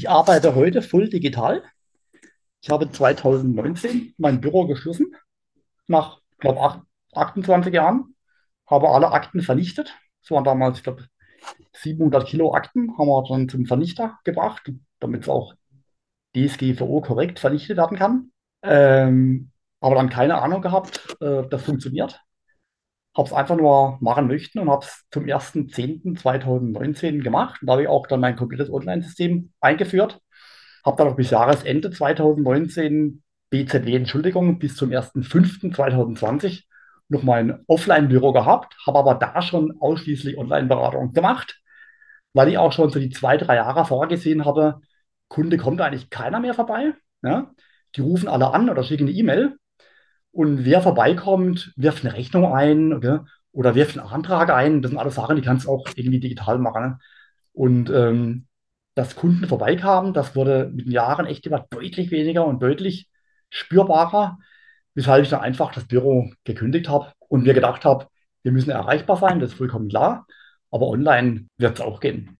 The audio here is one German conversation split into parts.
Ich arbeite heute voll digital. Ich habe 2019 mein Büro geschlossen, nach, glaube 28 Jahren, habe alle Akten vernichtet. Es waren damals, ich glaube, 700 Kilo Akten, haben wir dann zum Vernichter gebracht, damit es auch DSGVO korrekt vernichtet werden kann. Ähm, aber dann keine Ahnung gehabt, äh, das funktioniert. Habe es einfach nur machen möchten und habe es zum 1.10.2019 gemacht. Da habe ich auch dann mein komplettes Online-System eingeführt. Habe dann auch bis Jahresende 2019 BZW, Entschuldigung, bis zum 1.5.2020 noch mein Offline-Büro gehabt, habe aber da schon ausschließlich Online-Beratung gemacht, weil ich auch schon so die zwei, drei Jahre vorgesehen habe, Kunde kommt eigentlich keiner mehr vorbei. Ja? Die rufen alle an oder schicken eine E-Mail und wer vorbeikommt, wirft eine Rechnung ein okay? oder wirft einen Antrag ein. Das sind alles Sachen, die kannst du auch irgendwie digital machen. Und ähm, dass Kunden vorbeikamen, das wurde mit den Jahren echt immer deutlich weniger und deutlich spürbarer, weshalb ich dann einfach das Büro gekündigt habe und mir gedacht habe, wir müssen erreichbar sein, das ist vollkommen klar, aber online wird es auch gehen.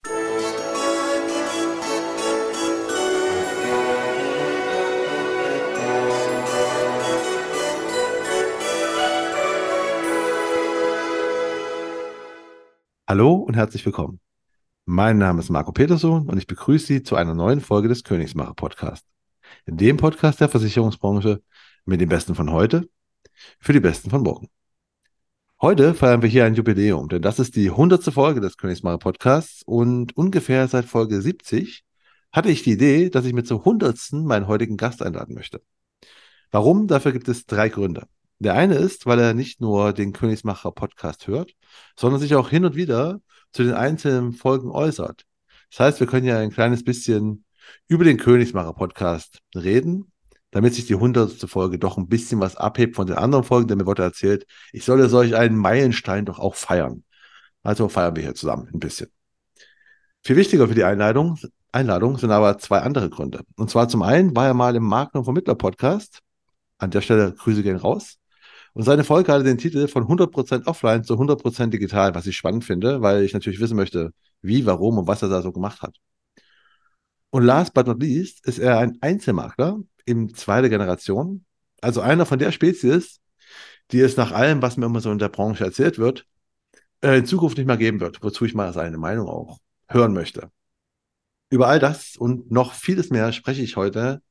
Hallo und herzlich willkommen. Mein Name ist Marco Peterson und ich begrüße Sie zu einer neuen Folge des Königsmacher Podcast. In dem Podcast der Versicherungsbranche mit den Besten von heute für die Besten von morgen. Heute feiern wir hier ein Jubiläum, denn das ist die hundertste Folge des Königsmacher Podcasts und ungefähr seit Folge 70 hatte ich die Idee, dass ich mit zur hundertsten meinen heutigen Gast einladen möchte. Warum? Dafür gibt es drei Gründe. Der eine ist, weil er nicht nur den Königsmacher Podcast hört, sondern sich auch hin und wieder zu den einzelnen Folgen äußert. Das heißt, wir können ja ein kleines bisschen über den Königsmacher Podcast reden, damit sich die hundertste Folge doch ein bisschen was abhebt von den anderen Folgen, denn mir wurde erzählt, ich solle solch einen Meilenstein doch auch feiern. Also feiern wir hier zusammen ein bisschen. Viel wichtiger für die Einladung, Einladung sind aber zwei andere Gründe. Und zwar zum einen war er mal im Makler- und Vermittler-Podcast. An der Stelle Grüße gehen raus. Und seine Folge hatte den Titel von 100% offline zu 100% digital, was ich spannend finde, weil ich natürlich wissen möchte, wie, warum und was er da so gemacht hat. Und last but not least ist er ein Einzelmakler in zweiter Generation, also einer von der Spezies, die es nach allem, was mir immer so in der Branche erzählt wird, äh, in Zukunft nicht mehr geben wird, wozu ich mal seine Meinung auch hören möchte. Über all das und noch vieles mehr spreche ich heute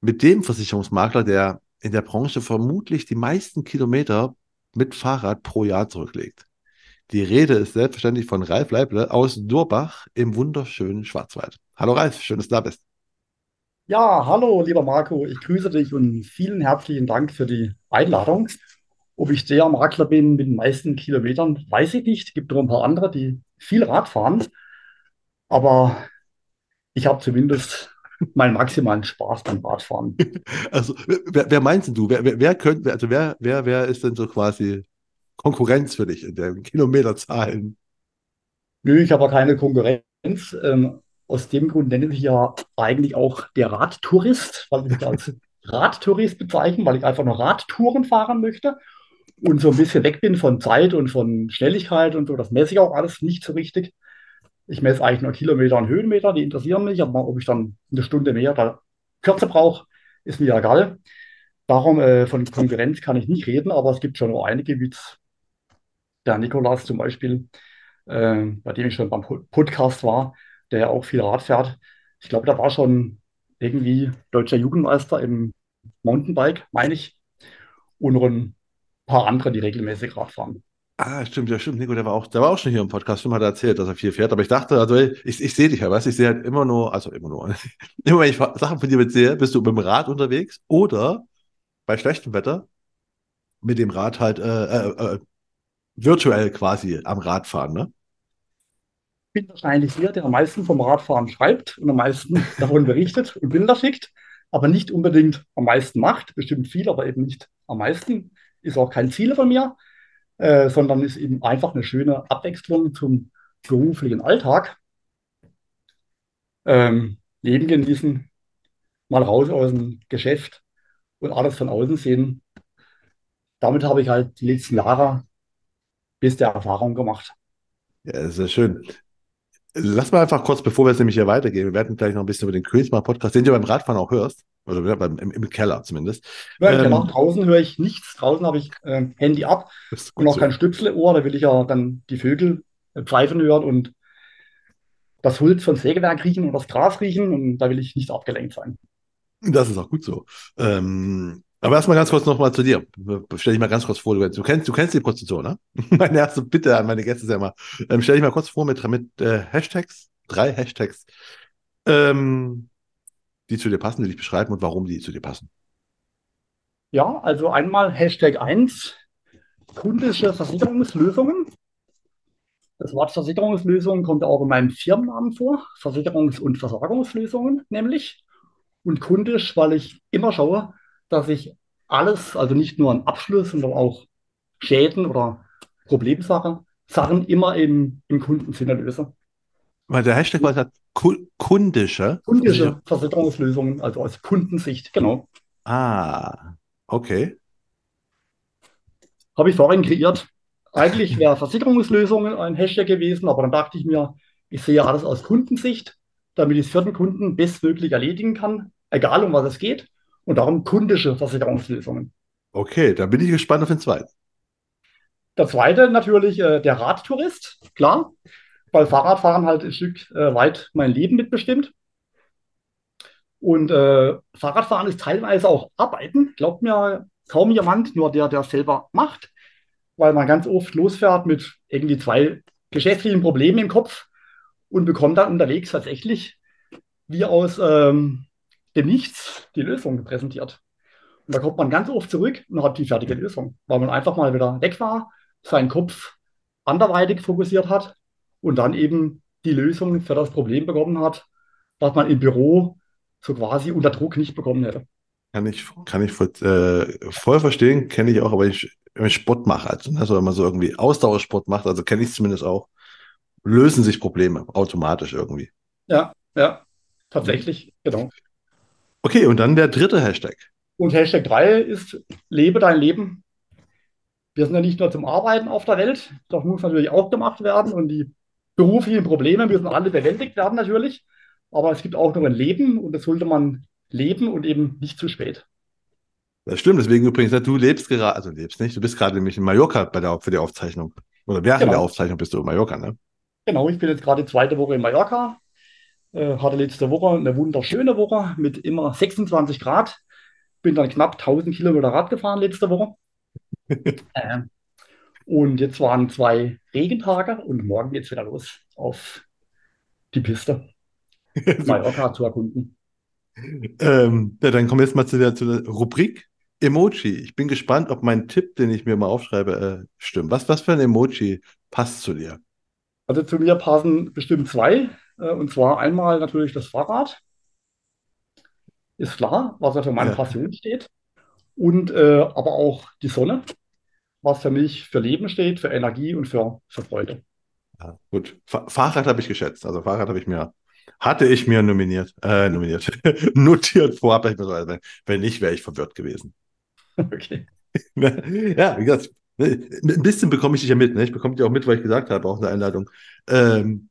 mit dem Versicherungsmakler, der in der Branche vermutlich die meisten Kilometer mit Fahrrad pro Jahr zurücklegt. Die Rede ist selbstverständlich von Ralf Leible aus Durbach im wunderschönen Schwarzwald. Hallo Ralf, schön, dass du da bist. Ja, hallo, lieber Marco, ich grüße dich und vielen herzlichen Dank für die Einladung. Ob ich der Makler bin mit den meisten Kilometern, weiß ich nicht. Es gibt noch ein paar andere, die viel Rad fahren. Aber ich habe zumindest meinen maximalen Spaß beim Radfahren. Also, wer, wer meinst du? Wer, wer, wer könnte, also wer, wer, wer ist denn so quasi Konkurrenz für dich in den Kilometerzahlen? Nö, ich habe keine Konkurrenz. Ähm, aus dem Grund nenne ich mich ja eigentlich auch der Radtourist, weil ich mich als Radtourist bezeichne, weil ich einfach nur Radtouren fahren möchte und so ein bisschen weg bin von Zeit und von Schnelligkeit und so. Das messe ich auch alles nicht so richtig. Ich messe eigentlich nur Kilometer und Höhenmeter, die interessieren mich, aber ob ich dann eine Stunde mehr oder kürzer brauche, ist mir egal. Darum äh, von Konkurrenz kann ich nicht reden, aber es gibt schon einige, wie der Nikolas zum Beispiel, äh, bei dem ich schon beim Podcast war, der ja auch viel Rad fährt. Ich glaube, der war schon irgendwie deutscher Jugendmeister im Mountainbike, meine ich. Und noch ein paar andere, die regelmäßig Rad fahren. Ah, stimmt, ja, stimmt. Nico, der war auch, der war auch schon hier im Podcast, stimmt, hat er erzählt, dass er viel fährt. Aber ich dachte, also ich, ich sehe dich ja, weißt ich sehe halt immer nur, also immer nur, immer wenn ich Sachen von dir mit sehe, bist du mit dem Rad unterwegs oder bei schlechtem Wetter mit dem Rad halt äh, äh, äh, virtuell quasi am Rad fahren, ne? Ich bin wahrscheinlich der, der am meisten vom Radfahren schreibt und am meisten davon berichtet und Bilder schickt, aber nicht unbedingt am meisten macht, bestimmt viel, aber eben nicht am meisten. Ist auch kein Ziel von mir äh, sondern ist eben einfach eine schöne Abwechslung zum beruflichen Alltag. Ähm, Leben genießen, mal raus aus dem Geschäft und alles von außen sehen. Damit habe ich halt die letzten Jahre bis der Erfahrung gemacht. Ja, ja schön. Lass mal einfach kurz, bevor wir jetzt nämlich hier weitergehen, wir werden gleich noch ein bisschen über den Königsmacher-Podcast, den du beim Radfahren auch hörst, oder beim, im, im Keller zumindest. Ja, im Keller. Draußen höre ich nichts. Draußen habe ich äh, Handy ab und auch so. kein Stöpsel im Ohr. Da will ich ja dann die Vögel äh, pfeifen hören und das Holz vom Sägewerk riechen und das Gras riechen. Und da will ich nicht abgelenkt sein. Das ist auch gut so. Ähm, aber erstmal ganz kurz nochmal zu dir. Stell dich mal ganz kurz vor, du, du, kennst, du kennst die Prostitution, ne? Meine erste Bitte an meine Gäste ist ja immer, ähm, stell dich mal kurz vor mit, mit äh, Hashtags, drei Hashtags, ähm, die zu dir passen, die dich beschreiben und warum die zu dir passen. Ja, also einmal Hashtag 1, kundische Versicherungslösungen. Das Wort Versicherungslösungen kommt auch in meinem Firmennamen vor, Versicherungs- und Versorgungslösungen nämlich. Und kundisch, weil ich immer schaue, dass ich alles, also nicht nur einen Abschluss, sondern auch Schäden oder Problemsachen, Sachen immer im, im Kundensinne löse. Weil der Hashtag war halt kundische. Kundische Versicherungslösungen, also aus Kundensicht, genau. Ah, okay. Habe ich vorhin kreiert. Eigentlich wäre Versicherungslösungen ein Hashtag gewesen, aber dann dachte ich mir, ich sehe alles aus Kundensicht, damit ich es für den Kunden bestmöglich erledigen kann, egal um was es geht. Und darum kundische Versicherungslösungen. Okay, da bin ich gespannt auf den zweiten. Der zweite natürlich äh, der Radtourist, klar, weil Fahrradfahren halt ein Stück äh, weit mein Leben mitbestimmt. Und äh, Fahrradfahren ist teilweise auch Arbeiten, glaubt mir kaum jemand, nur der, der es selber macht, weil man ganz oft losfährt mit irgendwie zwei geschäftlichen Problemen im Kopf und bekommt dann unterwegs tatsächlich wie aus ähm, dem Nichts die Lösung präsentiert. Und da kommt man ganz oft zurück und hat die fertige Lösung, weil man einfach mal wieder weg war, seinen Kopf anderweitig fokussiert hat und dann eben die Lösung für das Problem bekommen hat, was man im Büro so quasi unter Druck nicht bekommen hätte. Kann ich, kann ich voll, äh, voll verstehen, kenne ich auch, aber ich, wenn ich Sport mache, also, also wenn man so irgendwie Ausdauersport macht, also kenne ich es zumindest auch, lösen sich Probleme automatisch irgendwie. Ja, ja, tatsächlich, genau. Okay, und dann der dritte Hashtag. Und Hashtag 3 ist Lebe dein Leben. Wir sind ja nicht nur zum Arbeiten auf der Welt, das muss natürlich auch gemacht werden und die beruflichen Probleme müssen alle bewältigt werden natürlich. Aber es gibt auch noch ein Leben und das sollte man leben und eben nicht zu spät. Das stimmt, deswegen übrigens, du lebst gerade, also lebst nicht, du bist gerade nämlich in Mallorca bei der, für die Aufzeichnung. Oder während genau. der Aufzeichnung bist du in Mallorca, ne? Genau, ich bin jetzt gerade die zweite Woche in Mallorca. Äh, hatte letzte Woche eine wunderschöne Woche mit immer 26 Grad. Bin dann knapp 1000 Kilometer Rad gefahren letzte Woche. äh, und jetzt waren zwei Regentage und morgen geht es wieder los auf die Piste. Mallorca zu erkunden. Ähm, ja, dann kommen wir jetzt mal zu der, zu der, Rubrik Emoji. Ich bin gespannt, ob mein Tipp, den ich mir mal aufschreibe, äh, stimmt. Was, was für ein Emoji passt zu dir? Also zu mir passen bestimmt zwei. Äh, und zwar einmal natürlich das Fahrrad. Ist klar, was ja für meine ja. Passion steht. Und äh, aber auch die Sonne, was für mich für Leben steht, für Energie und für, für Freude. Ja, gut. Fahrrad habe ich geschätzt. Also Fahrrad habe ich mir hatte ich mir nominiert, äh, nominiert, notiert vorab. Also, wenn nicht, wäre ich verwirrt gewesen. Okay. ja, wie gesagt, ein bisschen bekomme ich dich ja mit. Ne? Ich bekomme dich auch mit, weil ich gesagt habe, auch eine Einladung. Ähm,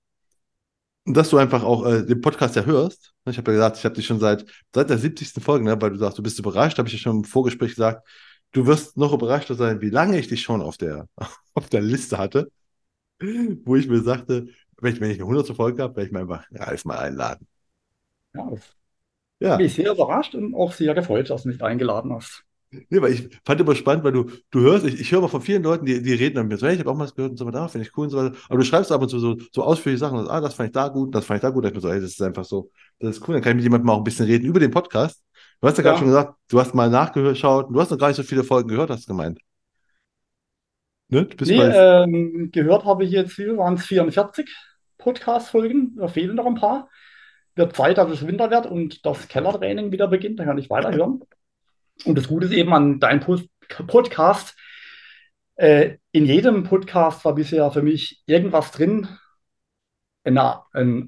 dass du einfach auch äh, den Podcast ja hörst. Ich habe ja gesagt, ich habe dich schon seit, seit der 70. Folge, ne, weil du sagst, du bist überrascht, habe ich ja schon im Vorgespräch gesagt, du wirst noch überraschter sein, wie lange ich dich schon auf der, auf der Liste hatte, wo ich mir sagte, wenn ich, wenn ich eine 100. Folge habe, werde ich mir einfach Ralf mal einladen. Ja, ja. bin ich sehr überrascht und auch sehr gefreut, dass du mich eingeladen hast. Nee, weil ich fand immer spannend, weil du, du hörst, ich, ich höre mal von vielen Leuten, die, die reden dann mir so, hey, ich habe auch mal was gehört und so weiter, finde ich cool und so weiter. Aber du schreibst ab und zu so, so ausführliche Sachen, und, ah, das fand ich da gut, das fand ich da gut. Da ich mir so, hey, das ist einfach so, das ist cool, dann kann ich mit jemandem auch ein bisschen reden über den Podcast. Du hast ja, ja. gerade schon gesagt, du hast mal nachgeschaut, du hast noch gar nicht so viele Folgen gehört, hast du gemeint. Ne? Du nee, ähm, gehört habe ich jetzt, waren es 44? Podcast-Folgen. Da fehlen noch ein paar. Wird Zeit, dass es Winter wird und das Kellertraining wieder beginnt. Da kann ich weiterhören. Und das Gute ist eben an deinem Podcast. Äh, in jedem Podcast war bisher für mich irgendwas drin, ein,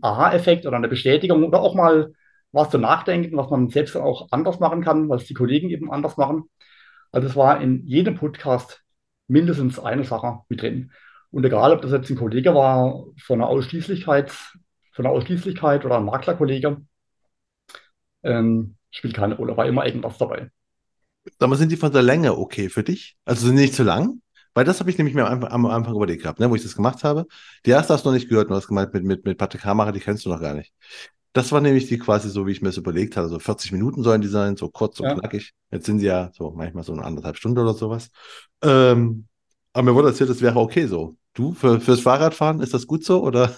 Aha-Effekt oder eine Bestätigung oder auch mal was zu nachdenken, was man selbst auch anders machen kann, was die Kollegen eben anders machen. Also es war in jedem Podcast mindestens eine Sache mit drin. Und egal, ob das jetzt ein Kollege war von einer Ausschließlichkeitsthematik so eine Ausschließlichkeit oder ein Maklerkollege. Ähm, spielt keine Rolle, war immer irgendwas dabei. Sag mal, sind die von der Länge okay für dich? Also sind die nicht zu lang? Weil das habe ich nämlich mir am, am Anfang überlegt gehabt, ne, wo ich das gemacht habe. Die erste hast du noch nicht gehört, du hast gemeint mit, mit, mit Patrick Hamacher, die kennst du noch gar nicht. Das war nämlich die quasi so, wie ich mir das überlegt hatte. So 40 Minuten sollen die sein, so kurz und Ja. knackig. Jetzt sind sie ja so manchmal so eine anderthalb Stunde oder sowas. Ähm, aber mir wurde erzählt, das wäre okay so. Du, für, fürs Fahrradfahren, ist das gut so oder?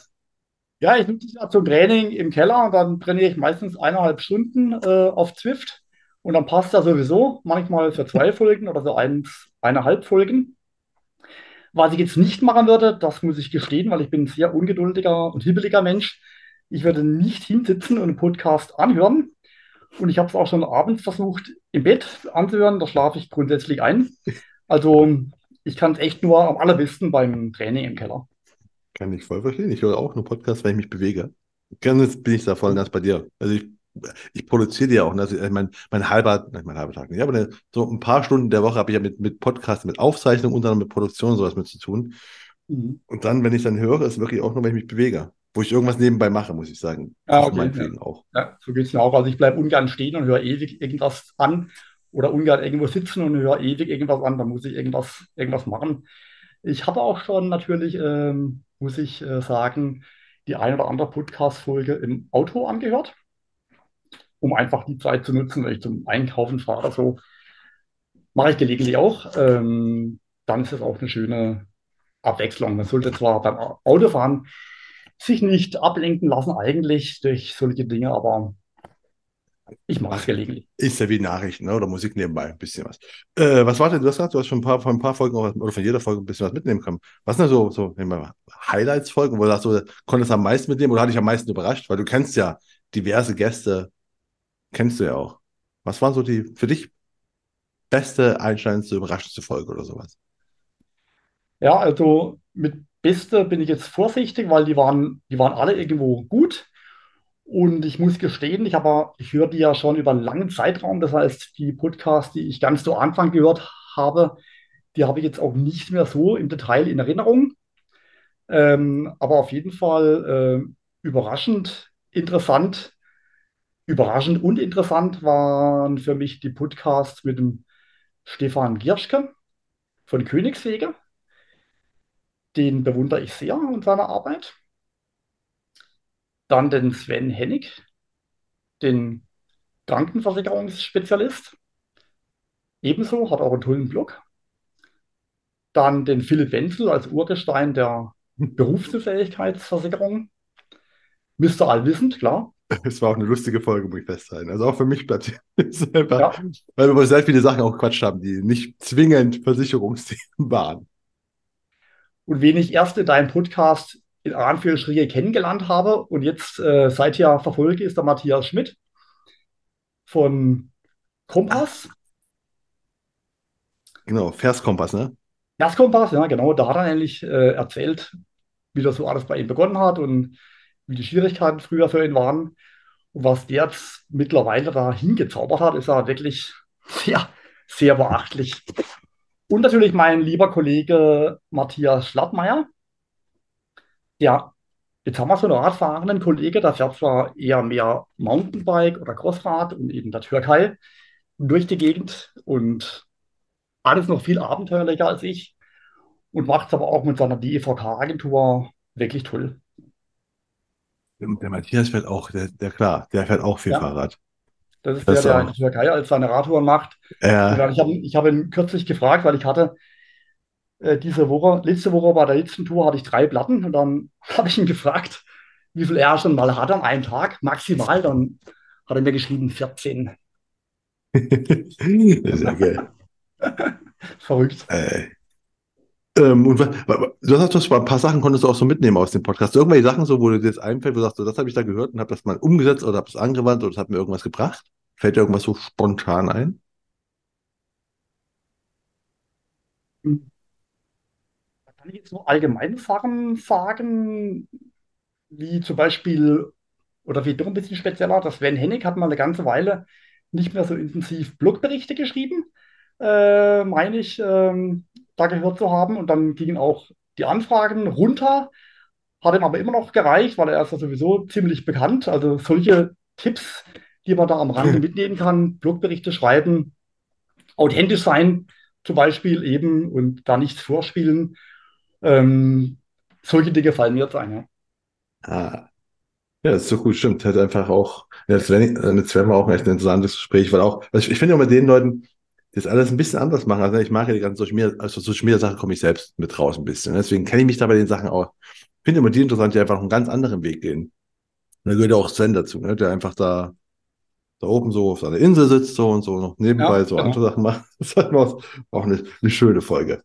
Ja, ich nutze ja zum Training im Keller und dann trainiere ich meistens eineinhalb Stunden äh, auf Zwift und dann passt ja sowieso, manchmal für zwei Folgen oder so eins, eineinhalb Folgen. Was ich jetzt nicht machen würde, das muss ich gestehen, weil ich bin ein sehr ungeduldiger und hibbeliger Mensch. Ich würde nicht hinsitzen und einen Podcast anhören. Und ich habe es auch schon abends versucht, im Bett anzuhören. Da schlafe ich grundsätzlich ein. Also ich kann es echt nur am allerbesten beim Training im Keller. Kann ich voll verstehen. Ich höre auch nur Podcasts, wenn ich mich bewege. Ganz bin ich da voll ganz bei dir. Also ich, ich produziere ja auch. ne? Also ich mein, mein halber, nicht mein halber Tag nicht, aber ne, so ein paar Stunden der Woche habe ich ja mit, mit Podcasts, mit Aufzeichnung und dann mit Produktion sowas mit zu tun. Mhm. Und dann, wenn ich dann höre, ist wirklich auch nur, wenn ich mich bewege. Wo ich irgendwas nebenbei mache, muss ich sagen. Ah, okay, meinetwegen auch. Ja, so geht es mir auch. Also ich bleibe ungern stehen und höre ewig irgendwas an oder ungern irgendwo sitzen und höre ewig irgendwas an. Da muss ich irgendwas, irgendwas machen. Ich habe auch schon natürlich, ähm, muss ich äh, sagen, die ein oder andere Podcast-Folge im Auto angehört, um einfach die Zeit zu nutzen, wenn ich zum Einkaufen fahre oder so. Mache ich gelegentlich auch. Ähm, dann ist es auch eine schöne Abwechslung. Man sollte zwar beim Autofahren sich nicht ablenken lassen eigentlich durch solche Dinge, aber ich mache es gelegentlich. Ist ja wie Nachrichten ne? oder Musik nebenbei, ein bisschen was. Äh, was war denn, du hast gesagt, du hast schon ein paar, von ein paar Folgen oder von jeder Folge ein bisschen was mitnehmen können. Was sind da so, so Highlights-Folgen, wo du sagst, du konntest am meisten mitnehmen oder hat dich am meisten überrascht? Weil du kennst ja diverse Gäste, kennst du ja auch. Was waren so die für dich beste, einschneidendste, überraschendste Folge oder sowas? Ja, also mit Beste bin ich jetzt vorsichtig, weil die waren, die waren alle irgendwo gut. Und ich muss gestehen, ich habe, ich höre die ja schon über einen langen Zeitraum. Das heißt, die Podcasts, die ich ganz zu Anfang gehört habe, die habe ich jetzt auch nicht mehr so im Detail in Erinnerung. Ähm, aber auf jeden Fall äh, überraschend interessant. Überraschend und interessant waren für mich die Podcasts mit dem Stefan Gierschke von Königswege. Den bewundere ich sehr und seine Arbeit. Dann den Sven Hennig, den Krankenversicherungsspezialist. Ebenso, hat auch einen tollen Blog. Dann den Philipp Wenzel als Urgestein der Berufsunfähigkeitsversicherung. Mr. Allwissend, klar. Es war auch eine lustige Folge, muss ich festhalten. Also auch für mich bleibt es einfach, Ja. weil wir sehr viele Sachen auch Quatsch haben, die nicht zwingend Versicherungsthemen waren. Und wen ich erst in deinem Podcast in Anführungsstriche kennengelernt habe und jetzt äh, seither verfolge, ist der Matthias Schmidt von Kompass. Genau, Verskompass, ne? Erstkompass, ja, genau. Da hat er nämlich äh, erzählt, wie das so alles bei ihm begonnen hat und wie die Schwierigkeiten früher für ihn waren. Und was der jetzt mittlerweile da hingezaubert hat, ist ja wirklich sehr, sehr beachtlich. Und natürlich mein lieber Kollege Matthias Schlappmeier. Ja, jetzt haben wir so einen radfahrenden Kollege, der fährt zwar eher mehr Mountainbike oder Crossrad und eben der Türkei durch die Gegend und alles noch viel abenteuerlicher als ich und macht es aber auch mit seiner DEVK-Agentur wirklich toll. Der Matthias fährt auch, der, der klar, der fährt auch viel Ja. Fahrrad. Das ist Das der, der auch. in der Türkei als seine Radtouren macht. Ja, ich habe ich hab ihn kürzlich gefragt, weil ich hatte äh, diese Woche, letzte Woche bei der letzten Tour hatte ich drei Platten und dann habe ich ihn gefragt, wie viel er schon mal hat an einem Tag, maximal. Dann hat er mir geschrieben 14. sehr geil. Verrückt. Äh, ähm, und was, wa- du hast ein paar Sachen konntest du auch so mitnehmen aus dem Podcast. Irgendwelche Sachen so, wo dir jetzt einfällt, wo du sagst, so, das habe ich da gehört und habe das mal umgesetzt oder habe es angewandt oder das hat mir irgendwas gebracht. Fällt dir irgendwas so spontan ein? Da kann ich jetzt nur allgemeine Sachen sagen, wie zum Beispiel, oder wie doch ein bisschen spezieller, das Sven Hennig hat mal eine ganze Weile nicht mehr so intensiv Blogberichte geschrieben, äh, meine ich, ähm, da gehört zu haben. Und dann gingen auch die Anfragen runter. hat ihm aber immer noch gereicht, weil er ist ja sowieso ziemlich bekannt. Also solche Tipps, die man da am Rande mitnehmen kann, Blogberichte schreiben, authentisch sein zum Beispiel eben und da nichts vorspielen. Ähm, solche Dinge fallen mir jetzt ein. Ja. Ah. Ja, das ist so gut, stimmt. Hat einfach auch, ja, das wäre wär mal auch echt ein interessantes Gespräch, weil auch, also ich, ich finde ja mit den Leuten, das alles ein bisschen anders machen. Also ich mag ja die ganzen Social Media, also Social Media Sachen komme ich selbst mit raus ein bisschen. Deswegen kenne ich mich da bei den Sachen auch. Ich finde immer die interessant, die einfach einen ganz anderen Weg gehen. Und da gehört ja auch Sven dazu, ne, der einfach da, da oben so auf seiner Insel sitzt so und so noch nebenbei Ja, so genau. andere Sachen macht. Das ist halt auch auch eine, eine schöne Folge.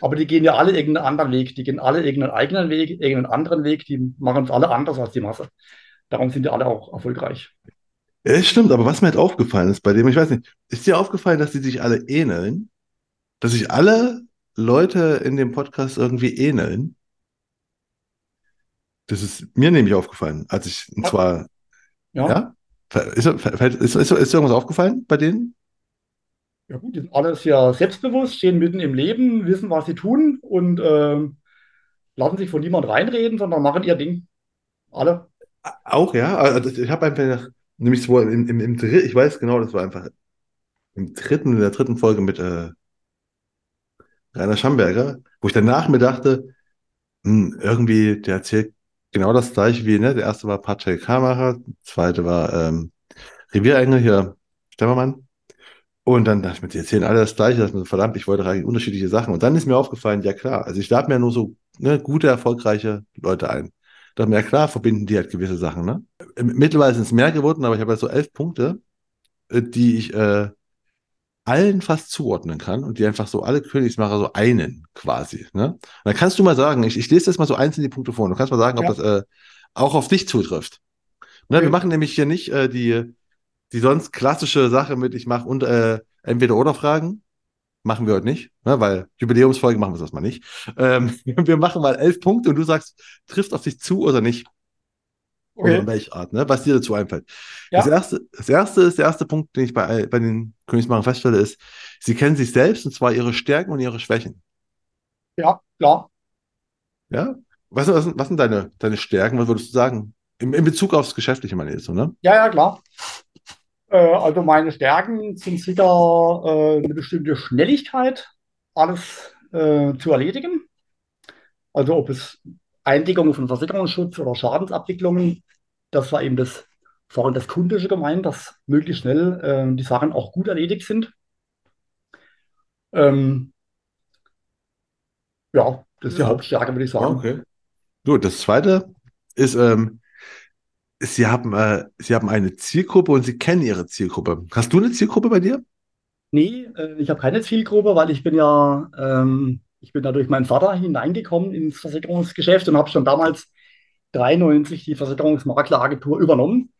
Aber die gehen ja alle irgendeinen anderen Weg. Die gehen alle irgendeinen eigenen Weg, irgendeinen anderen Weg. Die machen es alle anders als die Masse. Darum sind die alle auch erfolgreich. Ja, stimmt, aber was mir halt aufgefallen ist bei dem, ich weiß nicht, ist dir aufgefallen, dass die sich alle ähneln? Dass sich alle Leute in dem Podcast irgendwie ähneln? Das ist mir nämlich aufgefallen, als ich, und zwar, Ja, ja, ist, ist, ist, ist, irgendwas aufgefallen bei denen? ja gut, die sind alle sehr selbstbewusst, stehen mitten im Leben, wissen, was sie tun und ähm, lassen sich von niemand reinreden, sondern machen ihr Ding. Alle. Auch, ja. Also ich habe einfach, nämlich so im, im, im dritten, ich weiß genau, das war einfach im dritten, in der dritten Folge mit äh, Rainer Schamberger, wo ich danach mir dachte, hm, irgendwie, der erzählt genau das gleiche wie, ne? Der erste war Patrick Hamacher, der zweite war ähm, Revierengel hier, Stemmermann. Und dann dachte ich mir, die erzählen alle das Gleiche, man so, verdammt, ich wollte eigentlich unterschiedliche Sachen. Und dann ist mir aufgefallen, ja klar, also ich lade mir nur so ne, gute, erfolgreiche Leute ein. Da mir ja klar, verbinden die halt gewisse Sachen, ne? Mittlerweile sind es mehr geworden, aber ich habe halt so elf Punkte, äh, die ich äh, allen fast zuordnen kann und die einfach so alle Königsmacher so einen quasi. Ne? Und dann kannst du mal sagen, ich, ich lese jetzt mal so einzeln die Punkte vor und du kannst mal sagen, ob Ja. das äh, auch auf dich zutrifft. Ne, Okay. Wir machen nämlich hier nicht äh, die, die sonst klassische Sache mit, ich mache äh, entweder oder Fragen. Machen wir heute nicht, ne, weil Jubiläumsfolge machen wir das mal nicht. Ähm, wir machen mal elf Punkte und du sagst, trifft auf dich zu oder nicht. Oder in Okay. welcher Art, ne? Was dir dazu einfällt. Das Ja, erste, das erste ist, der erste Punkt, den ich bei, all- bei den Königsmachern feststelle, ist, sie kennen sich selbst und zwar ihre Stärken und ihre Schwächen. ja, klar. Ja? Was, sind- was, was sind deine, deine Stärken? Was würdest du sagen? In, in Bezug aufs Geschäftliche, meine ich so, ne? Ja, ja, klar. Äh, also meine Stärken sind sicher äh, eine bestimmte Schnelligkeit, alles äh, zu erledigen. Also ob es Eindeckung von Versicherungsschutz oder Schadensabwicklungen, das war eben das, vor allem das Kundische gemeint, dass möglichst schnell äh, die Sachen auch gut erledigt sind. Ähm, ja, das ist die Ja. Hauptstärke, würde ich Ja, sagen. okay. Gut, das zweite ist, ähm, sie haben, äh, sie haben eine Zielgruppe und sie kennen ihre Zielgruppe. Hast du eine Zielgruppe bei dir? Nee, äh, ich habe keine Zielgruppe, weil ich bin ja, ähm, ich bin da durch meinen Vater hineingekommen ins Versicherungsgeschäft und habe schon damals 93 die Versicherungsmakleragentur übernommen.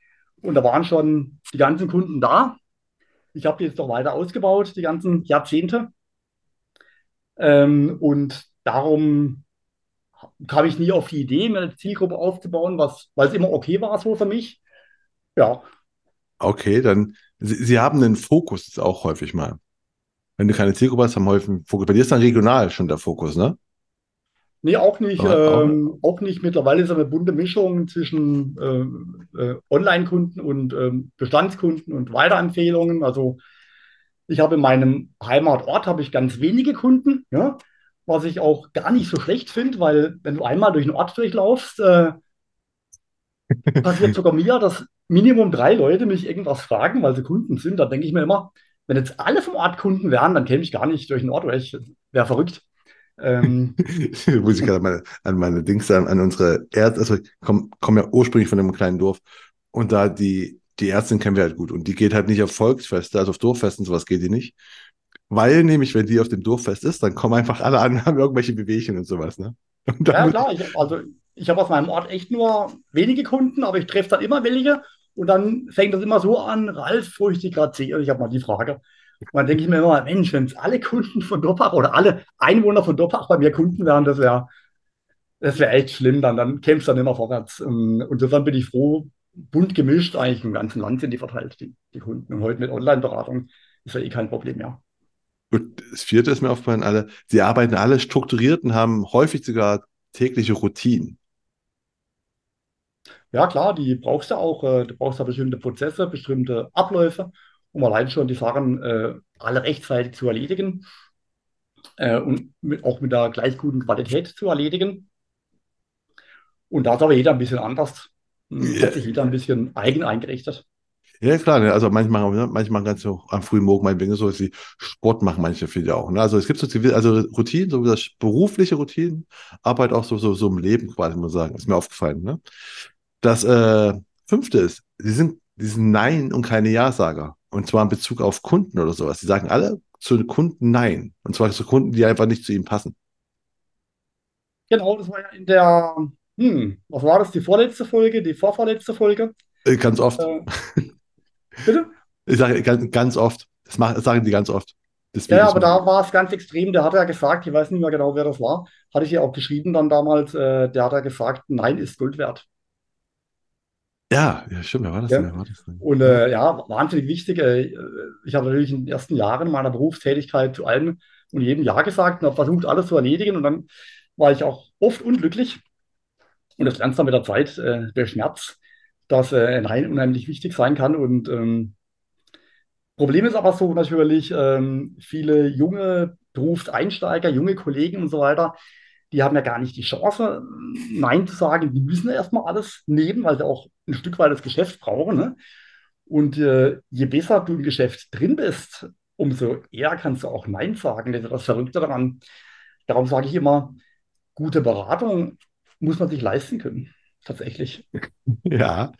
Und da waren schon die ganzen Kunden da. Ich habe die jetzt noch weiter ausgebaut, die ganzen Jahrzehnte. Ähm, und darum kam ich nie auf die Idee, mir eine Zielgruppe aufzubauen, was, weil es immer okay war so für mich. Ja, Okay, dann, sie, sie haben einen Fokus jetzt auch häufig mal. Wenn du keine Zielgruppe hast, haben häufig einen Fokus. Bei dir ist dann regional schon der Fokus, ne? Nee, auch nicht. Aber auch- Ähm, auch nicht. Mittlerweile ist eine bunte Mischung zwischen ähm, äh, Online-Kunden und ähm, Bestandskunden und Weiterempfehlungen. Also ich habe in meinem Heimatort habe ich ganz wenige Kunden, ja, was ich auch gar nicht so schlecht finde, weil wenn du einmal durch den Ort durchlaufst, äh, passiert sogar mir, dass Minimum drei Leute mich irgendwas fragen, weil sie Kunden sind. Da denke ich mir immer, wenn jetzt alle vom Ort Kunden wären, dann käme ich gar nicht durch den Ort durch. Wäre verrückt. Ähm, Muss ich gerade an meine, an meine Dings an, an unsere Ärzte, also ich komme komm ja ursprünglich von einem kleinen Dorf und da die, die Ärztin kennen wir halt gut und die geht halt nicht auf Volksfeste, also auf Dorffesten, sowas geht die nicht. Weil nämlich, wenn die auf dem Dorffest ist, dann kommen einfach alle an, haben irgendwelche Bewegungen und sowas, ne? Und Ja, klar. Ich, also ich habe aus meinem Ort echt nur wenige Kunden, aber ich treffe dann immer welche. Und dann fängt das immer so an, Ralf, wo ich die gerade sehe. Ich habe mal die Frage. Und dann denke ich mir immer, Mensch, wenn es alle Kunden von Doppach oder alle Einwohner von Doppach bei mir Kunden wären, das wäre das wär echt schlimm. Dann, dann käme es dann immer vorwärts. Ähm, Und insofern bin ich froh, bunt gemischt, eigentlich im ganzen Land sind die verteilt, die, die Kunden. Und heute mit Online-Beratung ist ja eh kein Problem mehr. Gut, das vierte ist mir aufgefallen, alle, sie arbeiten alle strukturiert und haben häufig sogar tägliche Routinen. Ja, klar, die brauchst du auch. Äh, du brauchst ja bestimmte Prozesse, bestimmte Abläufe, um allein schon die Sachen äh, alle rechtzeitig zu erledigen äh, und mit, auch mit der gleich guten Qualität zu erledigen. Und da ist aber jeder ein bisschen anders. Hm, Ja, Hat sich jeder ein bisschen eigen eingerichtet. Ja klar, ne? Also manchmal, ne? manchmal ganz so am frühen Morgen meinetwegen so, dass sie Sport machen, manche viele auch. Ne? Also es gibt so zivil, also Routinen, so wie das berufliche Routinen, aber halt auch so, so, so im Leben quasi, muss man sagen, ist mir aufgefallen. Ne? Das äh, fünfte ist, sie sind, die sind Nein und keine Ja-Sager. Und zwar in Bezug auf Kunden oder sowas. Die sagen alle zu Kunden Nein. Und zwar zu Kunden, die einfach nicht zu ihnen passen. Genau, das war ja in der, hm, was war das, die vorletzte Folge, die vorvorletzte Folge? Äh, Ganz oft. Äh, bitte? Ich sage ganz, ganz oft. Das, machen, das sagen die ganz oft. Ja, Deswegen ja, aber da war es ganz extrem. Der hat ja gesagt, ich weiß nicht mehr genau, wer das war, hatte ich ja auch geschrieben dann damals, äh, der hat ja gesagt, Nein ist Gold wert. ja, ja, stimmt. Wer war das denn? Ja. Wer war das denn? Und äh, ja, wahnsinnig wichtig. Äh, ich habe natürlich in den ersten Jahren meiner Berufstätigkeit zu allem und jedem Ja gesagt und habe versucht, alles zu erledigen. Und dann war ich auch oft unglücklich. Und das lernst dann mit der Zeit, äh, der Schmerz, dass äh, unheimlich wichtig sein kann. Und ähm, Problem ist aber so natürlich, ähm, viele junge Berufseinsteiger, junge Kollegen und so weiter, die haben ja gar nicht die Chance, Nein zu sagen. Die müssen ja erstmal alles nehmen, weil sie auch ein Stück weit das Geschäft brauchen. Ne? Und äh, je besser du im Geschäft drin bist, umso eher kannst du auch Nein sagen. Das ist das Verrückte daran. Darum sage ich immer, gute Beratung muss man sich leisten können. Tatsächlich. Ja.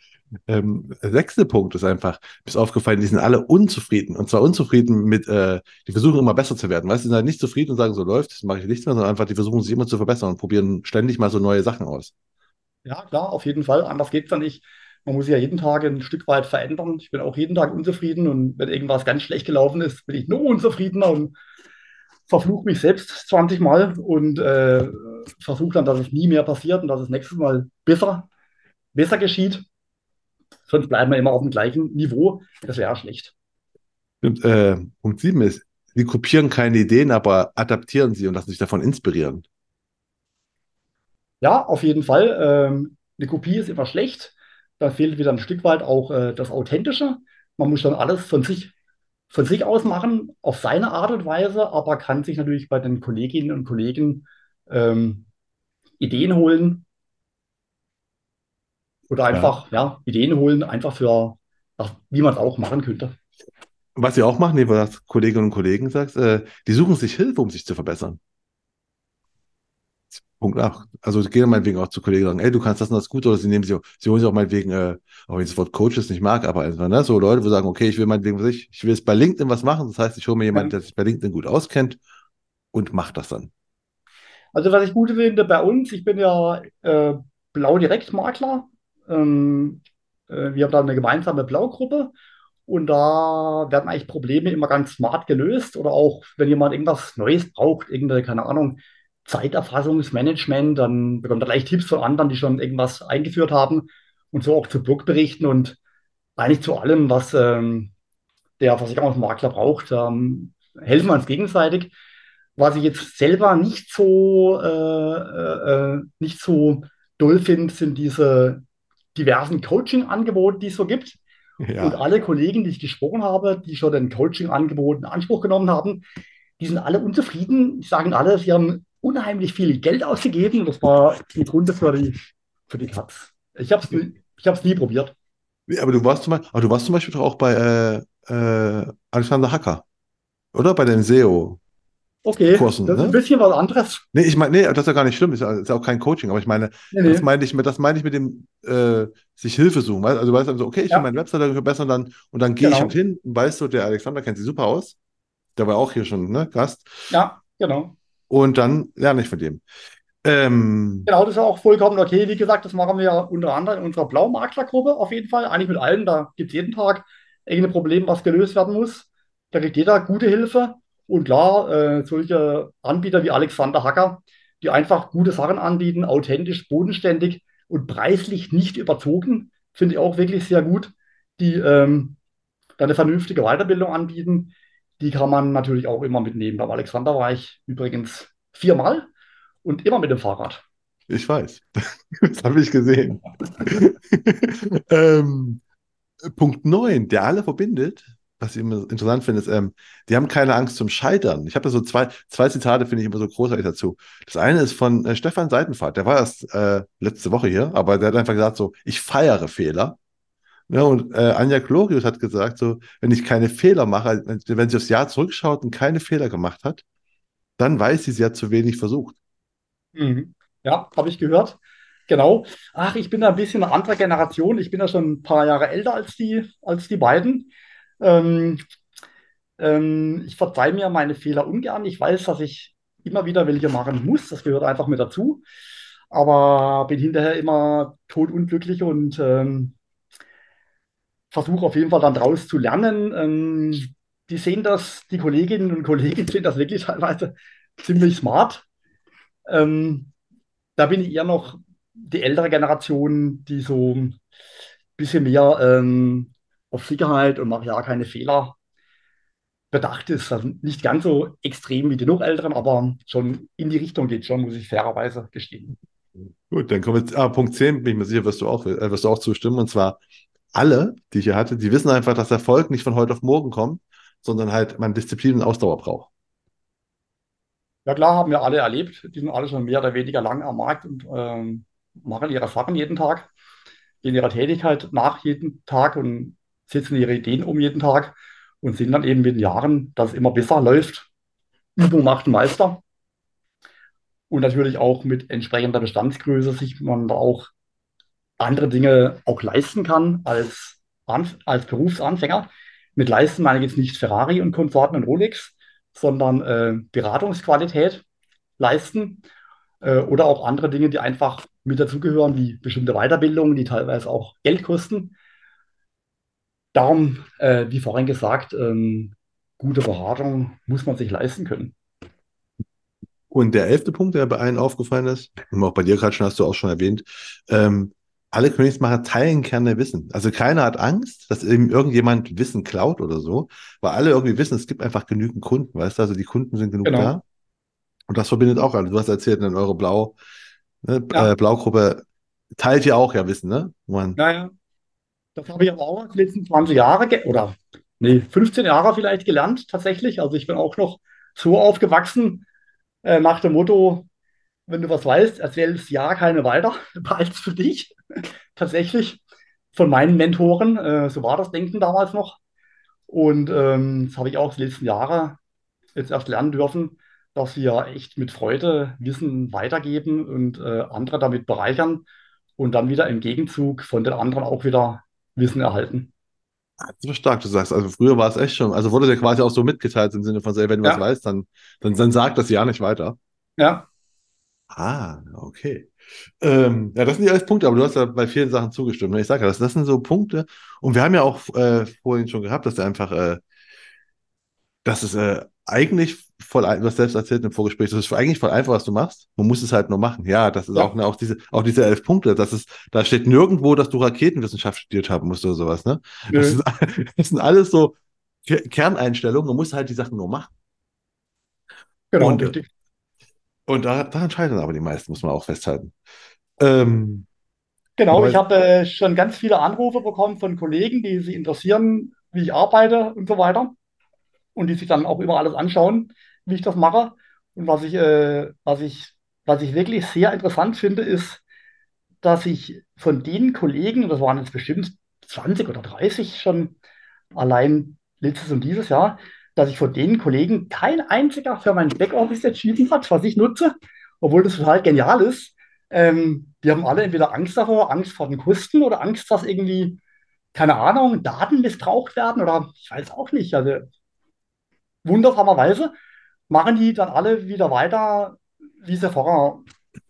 Ähm, der sechste Punkt ist einfach, mir ist aufgefallen, die sind alle unzufrieden. Und zwar unzufrieden mit, äh, die versuchen immer besser zu werden. Weißt du, die sind halt nicht zufrieden und sagen, so läuft, das mache ich nichts mehr, sondern einfach, die versuchen sich immer zu verbessern und probieren ständig mal so neue Sachen aus. Ja, klar, auf jeden Fall. Anders geht es ja nicht. Man muss sich ja jeden Tag ein Stück weit verändern. Ich bin auch jeden Tag unzufrieden und wenn irgendwas ganz schlecht gelaufen ist, bin ich noch unzufriedener und verfluche mich selbst 20 Mal und äh, versuche dann, dass es nie mehr passiert und dass es nächstes Mal besser, besser geschieht. Sonst bleiben wir immer auf dem gleichen Niveau. Das wäre schlecht. Und, äh, Punkt sieben ist, sie kopieren keine Ideen, aber adaptieren sie und lassen sich davon inspirieren. Ja, auf jeden Fall. Ähm, eine Kopie ist immer schlecht. Da fehlt wieder ein Stück weit auch äh, das Authentische. Man muss dann alles von sich, von sich aus machen, auf seine Art und Weise, aber kann sich natürlich bei den Kolleginnen und Kollegen ähm, Ideen holen oder Ja. einfach, ja, Ideen holen, einfach für, wie man es auch machen könnte. Was sie auch machen, nee, was Kolleginnen und Kollegen sagst, äh, die suchen sich Hilfe, um sich zu verbessern. Punkt 8. Also gehen meinetwegen auch zu Kollegen und sagen, ey, du kannst das und das gut, oder sie nehmen sie, sie holen sich auch meinetwegen, äh, auch wenn ich das Wort Coaches nicht mag, aber einfach, ne, so Leute, wo sagen, okay, ich will meinetwegen, was ich, ich will jetzt bei LinkedIn was machen, das heißt, ich hole mir jemanden, Ja. der sich bei LinkedIn gut auskennt und macht das dann. Also was ich gut finde bei uns, ich bin ja äh, Blau-Direkt-Makler. Ähm, äh, wir haben da eine gemeinsame Blaugruppe und da werden eigentlich Probleme immer ganz smart gelöst oder auch wenn jemand irgendwas Neues braucht, irgendeine, keine Ahnung, Zeiterfassungsmanagement, dann bekommt er gleich Tipps von anderen, die schon irgendwas eingeführt haben und so auch zu Blogberichten und eigentlich zu allem, was ähm, der Versicherungsmakler braucht, ähm, helfen wir uns gegenseitig. Was ich jetzt selber nicht so, äh, äh, äh, nicht so doll finde, sind diese diversen Coaching-Angebote, die es so gibt. Und Ja. alle Kollegen, die ich gesprochen habe, die schon ein Coaching-Angebot in Anspruch genommen haben, die sind alle unzufrieden. Die sagen alle, sie haben unheimlich viel Geld ausgegeben. Und das war im Grunde für die, für die Katz. Ich habe es nie, ich hab's nie probiert. Aber du warst zum Beispiel, aber du warst zum Beispiel doch auch bei äh, äh, Alexander Hacker, oder? Bei den SEO-Kursen, Okay, das ist ein ne? bisschen was anderes. Nee, ich meine, nee, das ist ja gar nicht schlimm, ist ja, ist ja auch kein Coaching, aber ich meine, Nee, das nee. meine ich mit, das meine ich mit dem äh, sich Hilfe suchen, weißt? Also du weißt dann so, okay, ich will Ja, meine Webseite verbessern dann und dann gehe ich halt genau. hin und weißt du, der Alexander kennt sich super aus, der war auch hier schon, ne, Gast Ja, genau. und dann lerne ich von dem. Ähm, Genau, das ist auch vollkommen okay. Wie gesagt, das machen wir unter anderem in unserer Blaumaklergruppe auf jeden Fall. Eigentlich mit allen. Da gibt es jeden Tag irgendein Problem, was gelöst werden muss. Da kriegt jeder gute Hilfe. Und klar, äh, solche Anbieter wie Alexander Hacker, die einfach gute Sachen anbieten, authentisch, bodenständig und preislich nicht überzogen, finde ich auch wirklich sehr gut. Die ähm, dann eine vernünftige Weiterbildung anbieten. Die kann man natürlich auch immer mitnehmen. Beim Alexander war ich übrigens viermal und immer mit dem Fahrrad. Ich weiß. Das habe ich gesehen. ähm, Punkt 9, der alle verbindet, was ich immer interessant finde, ist, ähm, die haben keine Angst zum Scheitern. Ich habe da so zwei, zwei Zitate, finde ich immer so großartig dazu. Das eine ist von äh, Stefan Seitenfahrt, der war erst äh, letzte Woche hier, aber der hat einfach gesagt so, ich feiere Fehler. Ja, und äh, Anja Glorius hat gesagt so, wenn ich keine Fehler mache, wenn, wenn sie aufs Jahr zurückschaut und keine Fehler gemacht hat, dann weiß sie, sie hat zu wenig versucht. Mhm. Ja, habe ich gehört. Genau. Ach, ich bin da ein bisschen eine andere Generation. Ich bin ja schon ein paar Jahre älter als die, als die beiden. Ähm, ähm, ich verzeihe mir meine Fehler ungern. Ich weiß, dass ich immer wieder welche machen muss. Das gehört einfach mit dazu. Aber bin hinterher immer totunglücklich und ähm, versuche auf jeden Fall dann draus zu lernen. Ähm, die sehen das, die Kolleginnen und Kollegen sehen das wirklich teilweise ziemlich smart. Ähm, da bin ich eher noch die ältere Generation, die so ein bisschen mehr ähm, auf Sicherheit und mache ja keine Fehler bedacht ist. Also nicht ganz so extrem wie die noch älteren, aber schon in die Richtung geht schon, muss ich fairerweise gestehen. Gut, dann kommen wir zu ah, Punkt 10, bin ich mir sicher, wirst du auch, äh, wirst du auch zustimmen. Und zwar alle, die ich hier hatte, die wissen einfach, dass Erfolg nicht von heute auf morgen kommt, sondern halt man Disziplin und Ausdauer braucht. Ja klar, haben wir alle erlebt. Die sind alle schon mehr oder weniger lang am Markt und ähm, machen ihre Sachen jeden Tag, gehen ihrer Tätigkeit nach jeden Tag und setzen ihre Ideen um jeden Tag und sehen dann eben mit den Jahren, dass es immer besser läuft. Übung macht den Meister. Und natürlich auch mit entsprechender Bestandsgröße sich man da auch andere Dinge auch leisten kann als, als Berufsanfänger. Mit leisten meine ich jetzt nicht Ferrari und Konsorten und Rolex, sondern äh, Beratungsqualität leisten äh, oder auch andere Dinge, die einfach mit dazugehören, wie bestimmte Weiterbildungen, die teilweise auch Geld kosten. Darum, äh, wie vorhin gesagt, ähm, gute Beratung muss man sich leisten können. Und der elfte Punkt, der bei allen aufgefallen ist, und auch bei dir gerade schon hast du auch schon erwähnt, ähm, alle Königsmacher teilen gerne Wissen. Also keiner hat Angst, dass eben irgendjemand Wissen klaut oder so, weil alle irgendwie wissen, es gibt einfach genügend Kunden, weißt du, also die Kunden sind genug genau. da. Und das verbindet auch alle. Du hast erzählt, in eure Blau, ne, ja. äh, Blaugruppe teilt ja auch ja Wissen, ne? Man, naja, das habe ich aber auch die letzten 20 Jahre oder nee, 15 Jahre vielleicht gelernt, tatsächlich. Also ich bin auch noch so aufgewachsen, äh, nach dem Motto, wenn du was weißt, erzähl es ja keine weiter, es für dich. tatsächlich von meinen Mentoren, äh, so war das Denken damals noch. Und ähm, das habe ich auch die letzten Jahre jetzt erst lernen dürfen, dass wir echt mit Freude Wissen weitergeben und äh, andere damit bereichern und dann wieder im Gegenzug von den anderen auch wieder Wissen erhalten. So stark, du sagst. Also früher war es echt schon, also wurde dir quasi auch so mitgeteilt im Sinne von, wenn du ja. was weißt, dann, dann, dann sag das ja nicht weiter. Ja. Ah, okay. Ähm, ja, das sind die elf Punkte, aber du hast ja bei vielen Sachen zugestimmt. Ich sage ja, das, das sind so Punkte. Und wir haben ja auch äh, vorhin schon gehabt, dass er einfach, äh, dass es äh, eigentlich voll, du hast selbst erzählt im Vorgespräch, das ist eigentlich voll einfach, was du machst. Man muss es halt nur machen. Ja, das ist ja. auch, ne, auch diese, auch diese elf Punkte. Das ist, da steht nirgendwo, dass du Raketenwissenschaft studiert haben musst oder sowas, ne? Das, ist, das sind alles so Kerneinstellungen. Man muss halt die Sachen nur machen. Genau, und, richtig. Und da, daran scheitern aber die meisten, muss man auch festhalten. Ähm, genau, ich habe äh, schon ganz viele Anrufe bekommen von Kollegen, die sich interessieren, wie ich arbeite und so weiter und die sich dann auch immer alles anschauen, wie ich das mache. Und was ich, äh, was ich, was ich wirklich sehr interessant finde, ist, dass ich von den Kollegen, das waren jetzt bestimmt 20 oder 30 schon allein letztes und dieses Jahr, dass ich von den Kollegen kein einziger für mein Backoffice entschieden hat, was ich nutze, obwohl das total genial ist. Ähm, die haben alle entweder Angst davor, Angst vor den Kosten oder Angst, dass irgendwie, keine Ahnung, Daten missbraucht werden oder ich weiß auch nicht. Also wundersamerweise machen die dann alle wieder weiter, wie sie vorher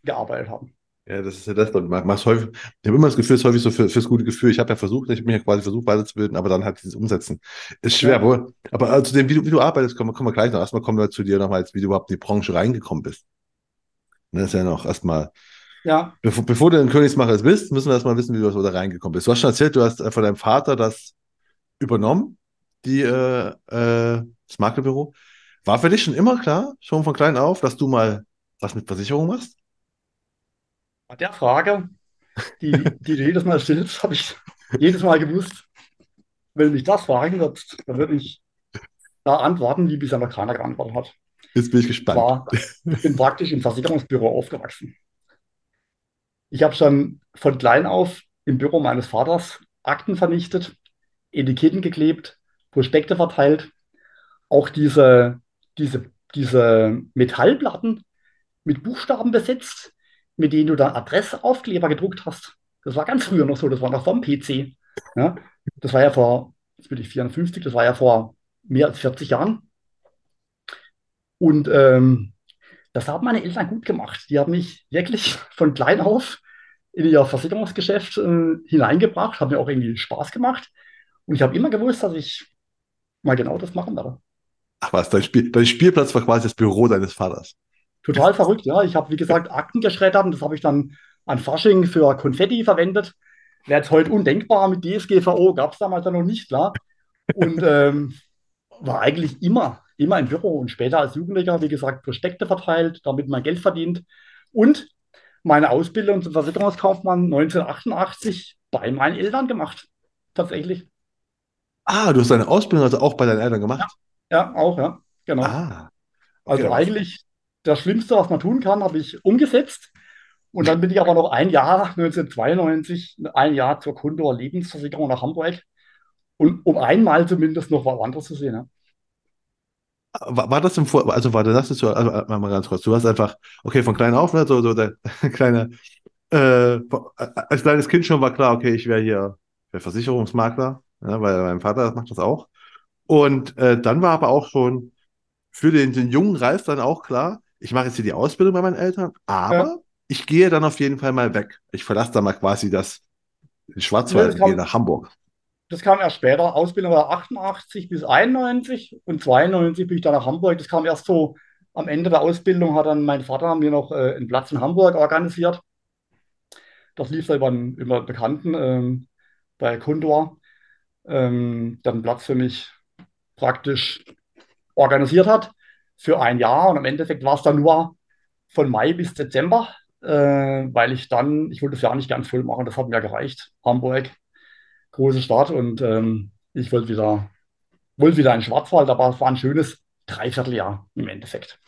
gearbeitet haben. Ja, das ist ja das. Mach's häufig, ich habe immer das Gefühl, es ist häufig so für, fürs gute Gefühl. Ich habe ja versucht, ich bin ja quasi versucht, weiterzubilden, aber dann halt dieses Umsetzen. Ist schwer, ja. wohl. Aber äh, zu dem, wie du, wie du arbeitest, kommen, kommen wir gleich noch. Erstmal kommen wir zu dir nochmal, wie du überhaupt in die Branche reingekommen bist. Das ist ja noch erstmal. Ja. Bevor, bevor du ein Königsmacher bist, müssen wir erstmal wissen, wie du da reingekommen bist. Du hast schon erzählt, du hast äh, von deinem Vater das übernommen, die, äh, äh, das Maklerbüro. War für dich schon immer klar, schon von klein auf, dass du mal was mit Versicherung machst? Bei der Frage, die, die du jedes Mal stellst, habe ich jedes Mal gewusst, wenn mich das fragen wird, dann würde ich da antworten, wie bisher noch keiner geantwortet hat. Jetzt bin ich gespannt. War, ich bin praktisch im Versicherungsbüro aufgewachsen. Ich habe schon von klein auf im Büro meines Vaters Akten vernichtet, Etiketten geklebt, Prospekte verteilt, auch diese, diese, diese Metallplatten mit Buchstaben besetzt, mit denen du dann Adressaufkleber gedruckt hast. Das war ganz früher noch so, das war noch vom PC. Ja, das war ja vor, jetzt bin ich 54, das war ja vor mehr als 40 Jahren. Und ähm, das haben meine Eltern gut gemacht. Die haben mich wirklich von klein auf in ihr Versicherungsgeschäft äh, hineingebracht, hat mir auch irgendwie Spaß gemacht. Und ich habe immer gewusst, dass ich mal genau das machen werde. Ach was, dein, Spiel, dein Spielplatz war quasi das Büro deines Vaters. Total verrückt, ja. Ich habe, wie gesagt, Akten geschreddert und das habe ich dann an Fasching für Konfetti verwendet. Wäre jetzt heute undenkbar mit DSGVO, gab es damals ja noch nicht, klar. Und ähm, war eigentlich immer, immer im Büro und später als Jugendlicher, wie gesagt, Prospekte verteilt, damit mein Geld verdient. Und meine Ausbildung zum Versicherungskaufmann 1988 bei meinen Eltern gemacht. Tatsächlich. Ah, du hast deine Ausbildung also auch bei deinen Eltern gemacht? Ja, ja auch, ja. Genau. Ah, also okay. eigentlich das Schlimmste, was man tun kann, habe ich umgesetzt. Und dann bin ich aber noch ein Jahr, 1992, ein Jahr zur Kundor Lebensversicherung nach Hamburg. Und um einmal zumindest noch was anderes zu sehen. Ja. War, war das im Vor, also war das so, also äh, mal ganz kurz, du hast einfach, okay, von klein auf, ne, so, so der kleine, äh, als kleines Kind schon war klar, okay, ich wäre hier wär Versicherungsmakler, ja, weil mein Vater macht das auch. Und äh, dann war aber auch schon für den, den jungen Ralf dann auch klar, ich mache jetzt hier die Ausbildung bei meinen Eltern, aber Ja. ich gehe dann auf jeden Fall mal weg. Ich verlasse dann mal quasi das Schwarzwald und gehe nach Hamburg. das kam erst später. Ausbildung war 88 bis 91 und 92 bin ich dann nach Hamburg. Das kam erst so am Ende der Ausbildung, hat dann mein Vater mir noch äh, einen Platz in Hamburg organisiert. Das lief da über einen, über einen Bekannten ähm, bei Kundor. Ähm, dann Platz für mich praktisch organisiert hat für ein Jahr. Und im Endeffekt war es dann nur von Mai bis Dezember, äh, weil ich dann, ich wollte das Jahr nicht ganz voll machen, das hat mir gereicht. Hamburg, große Stadt und ähm, ich wollte wieder, wollte wieder in Schwarzwald, aber es war ein schönes Dreivierteljahr im Endeffekt.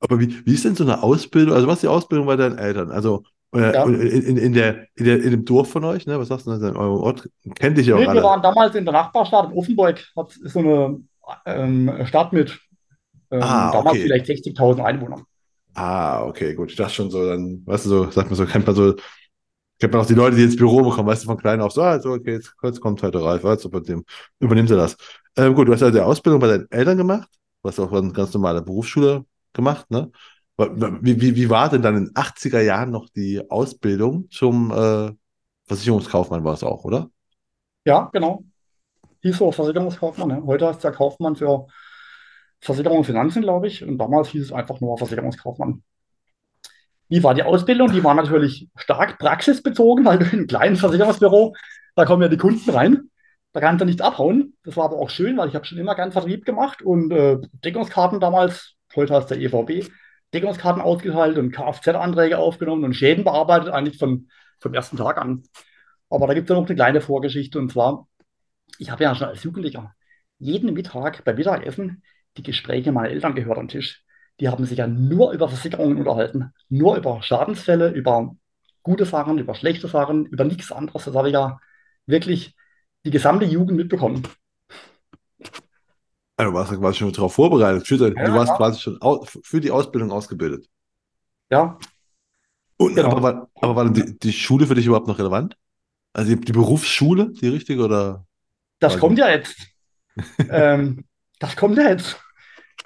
Aber wie, wie ist denn so eine Ausbildung? Also, was ist die Ausbildung bei deinen Eltern? Also, äh, Ja. in, in, der, in, der, in dem Dorf von euch, ne? Was sagst du denn in eurem Ort? Kennt dich ja auch Nee, wir waren damals in der Nachbarstadt in Offenburg, das ist so eine ähm, Stadt mit ähm, Ah, damals okay. vielleicht 60.000 Einwohnern. Ah, okay, gut. Ich dachte schon so, dann, weißt du, so, sagt man so, kennt man so, kennt man auch die Leute, die ins Büro bekommen, weißt du, von klein auf, so, also, okay, jetzt, jetzt kommt heute Ralf, also, bei dem übernimmt er das. Ähm, gut, du hast also die Ausbildung bei deinen Eltern gemacht, du hast auch eine ganz normale Berufsschule gemacht, ne? Wie, wie, wie war denn dann in den 80er Jahren noch die Ausbildung zum äh, Versicherungskaufmann war es auch, oder? Ja, genau. Hieß so Versicherungskaufmann. Ja. Heute heißt der Kaufmann für Versicherung und Finanzen, glaube ich. Und damals hieß es einfach nur Versicherungskaufmann. Wie war die Ausbildung? Die war natürlich stark praxisbezogen, weil in einem kleinen Versicherungsbüro, da kommen ja die Kunden rein. Da kannst du nicht abhauen. Das war aber auch schön, weil ich habe schon immer gern Vertrieb gemacht und äh, Deckungskarten damals, heute heißt der EVB, Deckungskarten ausgeteilt und Kfz-Anträge aufgenommen und Schäden bearbeitet, eigentlich von, vom ersten Tag an. Aber da gibt es ja noch eine kleine Vorgeschichte und zwar, ich habe ja schon als Jugendlicher jeden Mittag beim Mittagessen die Gespräche meiner Eltern gehört am Tisch. Die haben sich ja nur über Versicherungen unterhalten, nur über Schadensfälle, über gute Sachen, über schlechte Sachen, über nichts anderes. Das habe ich ja wirklich die gesamte Jugend mitbekommen. Also, du warst quasi schon darauf vorbereitet, für, Ja, du warst ja. quasi schon für die Ausbildung ausgebildet. Ja, Und, Genau. aber war, aber war die, die Schule für dich überhaupt noch relevant? Also die, die Berufsschule, die richtige oder? das kommt ja jetzt. ähm, das kommt ja jetzt.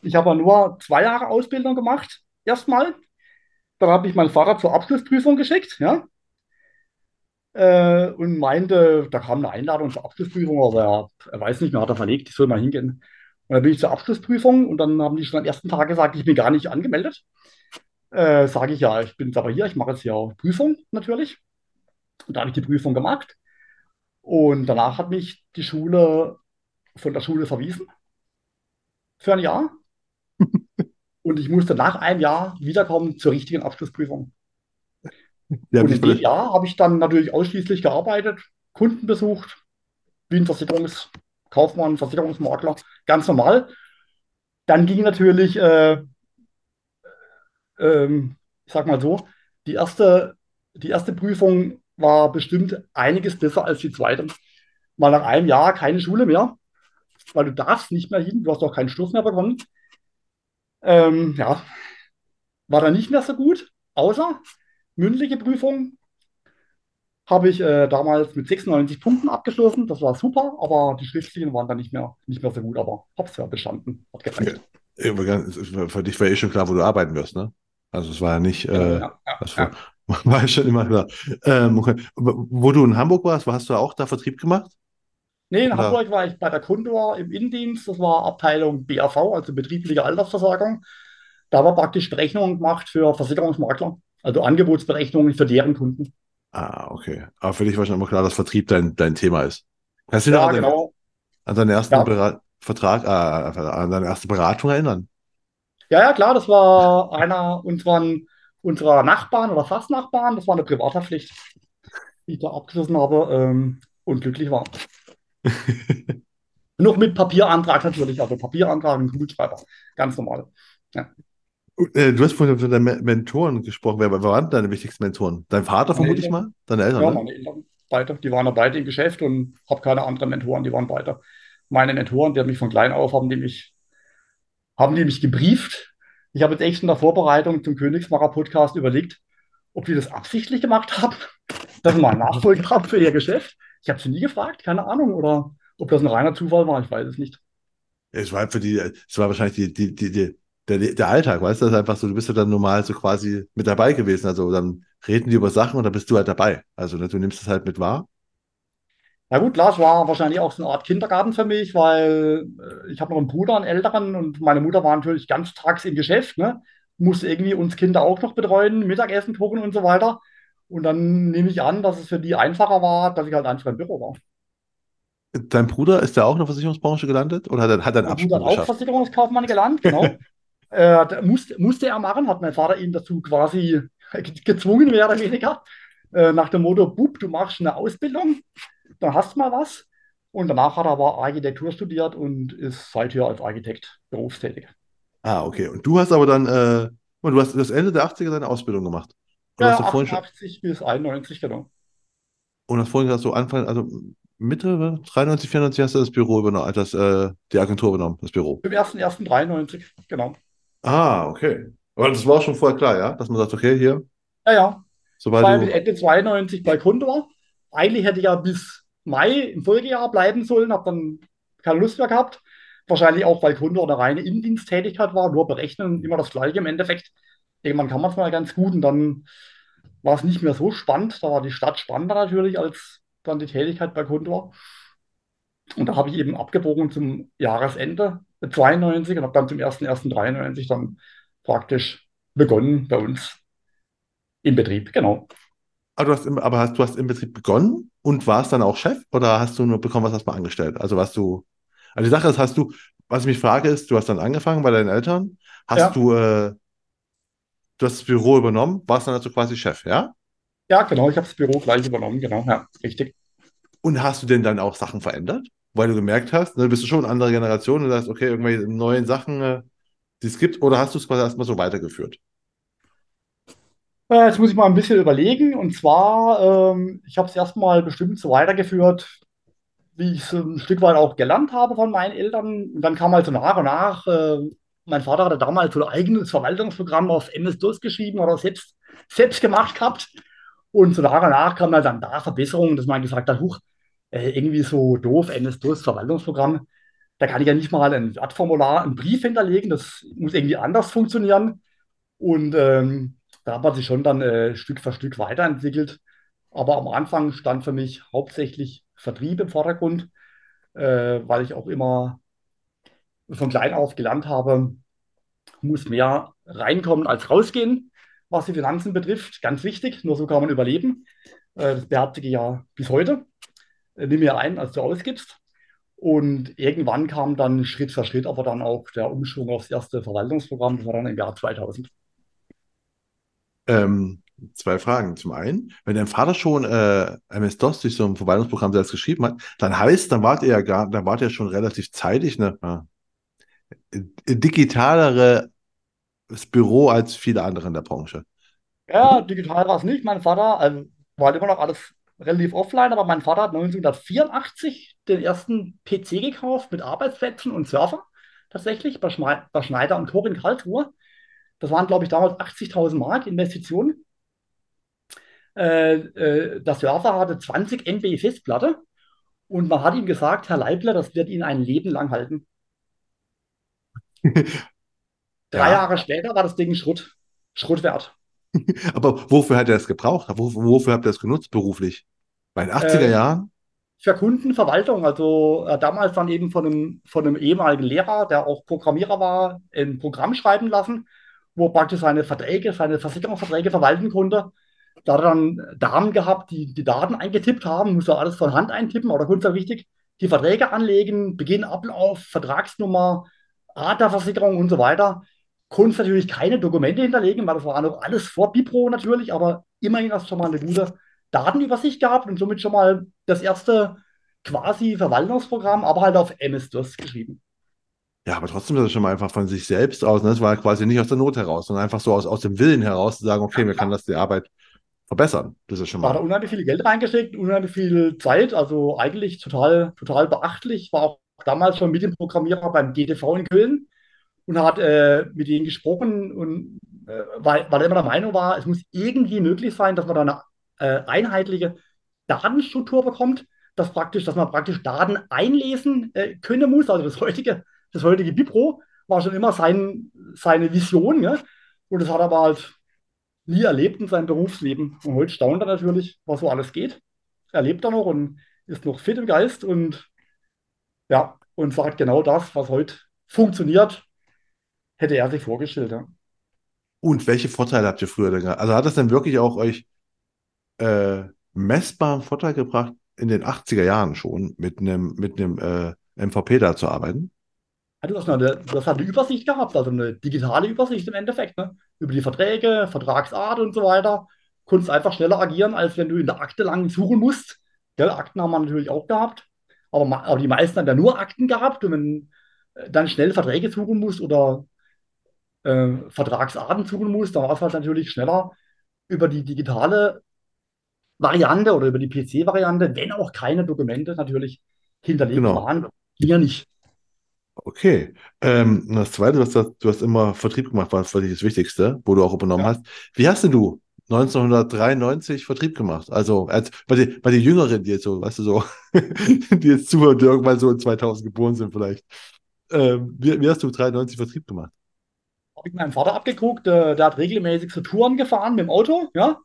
Ich habe ja nur zwei Jahre Ausbildung gemacht, erstmal. Dann habe ich meinen Vater zur Abschlussprüfung geschickt, ja. Äh, und meinte, da kam eine Einladung zur Abschlussprüfung, aber er, er weiß nicht mehr, hat er verlegt, ich soll mal hingehen. Und dann bin ich zur Abschlussprüfung und dann haben die schon am ersten Tag gesagt, ich bin gar nicht angemeldet. Äh, sage ich ja, ich bin jetzt aber hier, ich mache jetzt hier auch Prüfung natürlich. Und da habe ich die Prüfung gemacht. Und danach hat mich die Schule von der Schule verwiesen für ein Jahr. Und ich musste nach einem Jahr wiederkommen zur richtigen Abschlussprüfung. Ja, Und in dem Jahr habe ich dann natürlich ausschließlich gearbeitet, Kunden besucht, wie Versicherungskaufmann, Versicherungsmakler, ganz normal. Dann ging natürlich, äh, ähm, ich sag mal so, die erste, die erste Prüfung war bestimmt einiges besser als die zweite. Mal nach einem Jahr keine Schule mehr, weil du darfst nicht mehr hin, du hast auch keinen Stoff mehr bekommen. Ähm, ja, war dann nicht mehr so gut, außer mündliche Prüfung habe ich äh, damals mit 96 Punkten abgeschlossen. Das war super, aber die schriftlichen waren dann nicht mehr, nicht mehr so gut, aber hab's ja bestanden. Hat gereicht. Ja, für dich war eh schon klar, wo du arbeiten wirst, ne? Also es war ja nicht, äh, ja, ja, ja. war, war schon immer klar. Ähm, okay. Wo du in Hamburg warst, hast du auch da Vertrieb gemacht? Nee, in Oder? Hamburg war ich bei der Condor im Innendienst. Das war Abteilung BAV, also betriebliche Altersversorgung. Da war praktisch Berechnungen gemacht für Versicherungsmakler, also Angebotsberechnungen für deren Kunden. Ah, okay. Aber für dich war schon immer klar, dass Vertrieb dein, dein Thema ist. Kannst du dich noch Ja, an, deinen- genau. an deinen ersten Ja. Berat Vertrag, äh, an deine erste Beratung erinnern? Ja, ja, klar, das war einer unseren, unserer Nachbarn oder fast Nachbarn. Das war eine Privathaftpflicht, die ich da abgeschlossen habe ähm, und glücklich war. Noch mit Papierantrag natürlich, also Papierantrag und Kugelschreiber. Ganz normal. Äh, Du hast vorhin von deinen Me- Mentoren gesprochen. Wer, waren deine wichtigsten Mentoren? Dein Vater Meine vermute ich Eltern. mal? Deine Eltern, Ja, ne? meine Eltern beide, die waren ja beide im Geschäft und habe keine anderen Mentoren, die waren beide. Meine Mentoren, die haben mich von klein auf, haben die mich, haben die mich gebrieft. Ich habe jetzt echt in der Vorbereitung zum Königsmacher Podcast überlegt, ob die das absichtlich gemacht haben, dass sie mal einen Nachfolger haben für ihr Geschäft. Ich habe sie nie gefragt, keine Ahnung, oder ob das ein reiner Zufall war, ich weiß es nicht. Es war für die, es war wahrscheinlich die, die, die, die, der, der Alltag, weißt du? Das ist einfach so, du bist ja dann normal so quasi mit dabei gewesen. Also dann reden die über Sachen und dann bist du halt dabei. Also ne, du nimmst es halt mit wahr. Na gut, klar, es war wahrscheinlich auch so eine Art Kindergarten für mich, weil äh, ich habe noch einen Bruder, einen älteren, und meine Mutter war natürlich ganz tags im Geschäft, ne? Musste irgendwie uns Kinder auch noch betreuen, Mittagessen kochen und so weiter. Und dann nehme ich an, dass es für die einfacher war, dass ich halt einfach im Büro war. Dein Bruder, ist der auch in der Versicherungsbranche gelandet oder hat er, hat er einen Absprung auch? Versicherungskaufmann gelernt, genau. äh, musste, musste er machen, hat mein Vater ihn dazu quasi gezwungen, mehr oder weniger. Äh, nach dem Motto, Bub, du machst eine Ausbildung, dann hast du mal was. Und danach hat er aber Architektur studiert und ist seither als Architekt berufstätig. Ah, okay. Und du hast aber dann, äh, du hast das Ende der 80er deine Ausbildung gemacht. Und Ja, hast du vorhin schon, 88 bis 91, genau. und hast vorhin gesagt, so Anfang, also Mitte, ne? 93, 94 hast du das Büro übernommen, das, äh, die Agentur übernommen, das Büro. Im 1.1.93, genau. Ah, okay. Aber das war schon vorher klar, ja? Dass man sagt, okay, hier, Ja, ja. sobald war bis du. Ende 92 bei Condor. Eigentlich hätte ich ja bis Mai im Folgejahr bleiben sollen, habe dann keine Lust mehr gehabt. Wahrscheinlich auch, weil Condor eine reine Innendiensttätigkeit war, nur berechnen, immer das Gleiche im Endeffekt. Irgendwann kann man es mal ganz gut und dann war es nicht mehr so spannend. Da war die Stadt spannender natürlich als dann die Tätigkeit bei Condor. Und da habe ich eben abgebogen zum Jahresende 92 und habe dann zum 1.1.93 dann praktisch begonnen bei uns im Betrieb. Genau. Aber du hast im, aber hast, du hast im Betrieb begonnen und warst dann auch Chef oder hast du nur bekommen, was hast du mal angestellt? Also was du, also die Sache ist, hast du, was ich mich frage, ist, du hast dann angefangen bei deinen Eltern, hast Ja. du, äh, du hast das Büro übernommen, warst dann also quasi Chef, ja? Ja, genau, ich habe das Büro gleich übernommen, genau, ja, richtig. Und hast du denn dann auch Sachen verändert? Weil du gemerkt hast, ne, bist du schon eine andere Generation und sagst, okay, irgendwelche neuen Sachen, äh, die es gibt, oder hast du es quasi erstmal so weitergeführt? Äh, jetzt muss ich mal ein bisschen überlegen. Und zwar, ähm, ich habe es erstmal bestimmt so weitergeführt, wie ich es ein Stück weit auch gelernt habe von meinen Eltern. Und dann kam halt so nach und nach, äh, mein Vater hatte damals so ein eigenes Verwaltungsprogramm auf MS-DOS geschrieben oder selbst, selbst gemacht gehabt. Und so nach und nach kamen halt dann da Verbesserungen, dass man gesagt hat, huch, äh, irgendwie so doof, MS-DOS Verwaltungsprogramm. Da kann ich ja nicht mal ein Wertformular, einen Brief hinterlegen. Das muss irgendwie anders funktionieren. Und ähm, da hat man sich schon dann äh, Stück für Stück weiterentwickelt. Aber am Anfang stand für mich hauptsächlich Vertrieb im Vordergrund, äh, weil ich auch immer von klein auf gelernt habe, muss mehr reinkommen als rausgehen, was die Finanzen betrifft. Ganz wichtig, nur so kann man überleben. Äh, das beherzige ich ja bis heute. Äh, nimm mehr ein, als du ausgibst. Und irgendwann kam dann Schritt für Schritt aber dann auch der Umschwung aufs erste Verwaltungsprogramm, das war dann im Jahr 2000. Ähm, Zwei Fragen. Zum einen, wenn dein Vater schon äh, MS-DOS durch so ein Verwaltungsprogramm selbst geschrieben hat, dann heißt, dann wart ihr ja gar, dann wart ihr schon relativ zeitig eine ja, digitalere Büro als viele andere in der Branche. Ja, digital war es nicht. Mein Vater, also war immer noch alles relativ offline, aber mein Vater hat 1984 den ersten PC gekauft mit Arbeitsplätzen und Server. Tatsächlich bei, Schme bei Schneider und Koch in Karlsruhe. Das waren, glaube ich, damals 80.000 Mark Investitionen. Äh, äh, der Server hatte 20 MB Festplatte und man hat ihm gesagt, Herr Leibler, das wird Ihnen ein Leben lang halten. Drei Ja, Jahre später war das Ding Schrott, wert. aber wofür hat er es gebraucht? Wo- Wofür habt ihr es genutzt beruflich? Bei den 80er Äh, Jahren? für Kundenverwaltung, also äh, damals dann eben von einem, von einem ehemaligen Lehrer, der auch Programmierer war, ein Programm schreiben lassen, wo er praktisch seine Verträge, seine Versicherungsverträge verwalten konnte. Da hat er dann Damen gehabt, die die Daten eingetippt haben, musste alles von Hand eintippen, aber da konnte er richtig die Verträge anlegen, Beginn, Ablauf, Vertragsnummer, Art der Versicherung und so weiter. Konnte natürlich keine Dokumente hinterlegen, weil das war noch alles vor Bipro natürlich, aber immerhin hast du schon mal eine gute Datenübersicht gehabt und somit schon mal das erste quasi Verwaltungsprogramm, aber halt auf MS-DOS geschrieben. Ja, aber trotzdem ist das schon mal einfach von sich selbst aus. Ne? Das war quasi nicht aus der Not heraus, sondern einfach so aus, aus dem Willen heraus zu sagen, okay, wir können das die Arbeit verbessern. Das ist schon Da hat er mal. unheimlich viel Geld reingesteckt, unheimlich viel Zeit, also eigentlich total, total beachtlich. War auch damals schon mit dem Programmierer beim GTV in Köln und hat äh, mit denen gesprochen und äh, weil, weil er immer der Meinung war, es muss irgendwie möglich sein, dass man da eine äh, einheitliche Datenstruktur bekommt, dass praktisch, dass man praktisch Daten einlesen äh, können muss. Also das heutige, das heutige Bipro war schon immer sein, seine Vision, ja? Und das hat er aber halt nie erlebt in seinem Berufsleben. Und heute staunt er natürlich, was so alles geht. Er lebt da noch und ist noch fit im Geist und ja, und sagt genau das, was heute funktioniert, hätte er sich vorgestellt. Ja. Und welche Vorteile habt ihr früher denn gehabt? Also hat das denn wirklich auch euch äh, messbaren Vorteil gebracht, in den 80er Jahren schon mit einem mit äh, MVP da zu arbeiten? Du hast eine, du hast halt eine Übersicht gehabt, also eine digitale Übersicht im Endeffekt, ne? Über die Verträge, Vertragsart und so weiter. Konntest einfach schneller agieren, als wenn du in der Akte lang suchen musst. Gell, Akten haben wir natürlich auch gehabt, aber, aber die meisten haben ja nur Akten gehabt und wenn äh, dann schnell Verträge suchen musst oder äh, Vertragsarten suchen musst, dann war es halt natürlich schneller über die digitale Variante oder über die PC-Variante, wenn auch keine Dokumente natürlich hinterlegt Genau. waren. Ja nicht. Okay. Ähm, das Zweite, du hast, das- du hast immer Vertrieb gemacht, war für dich das Wichtigste, wo du auch übernommen Ja. hast. Wie hast denn du 1993 Vertrieb gemacht? Also als bei den, bei den Jüngeren, die jetzt so, weißt du, so, die jetzt zuhören, die irgendwann so in 2000 geboren sind vielleicht. Ähm, wie, wie hast du 93 Vertrieb gemacht? habe ich meinen Vater abgeguckt, äh, der hat regelmäßig so Touren gefahren mit dem Auto, ja,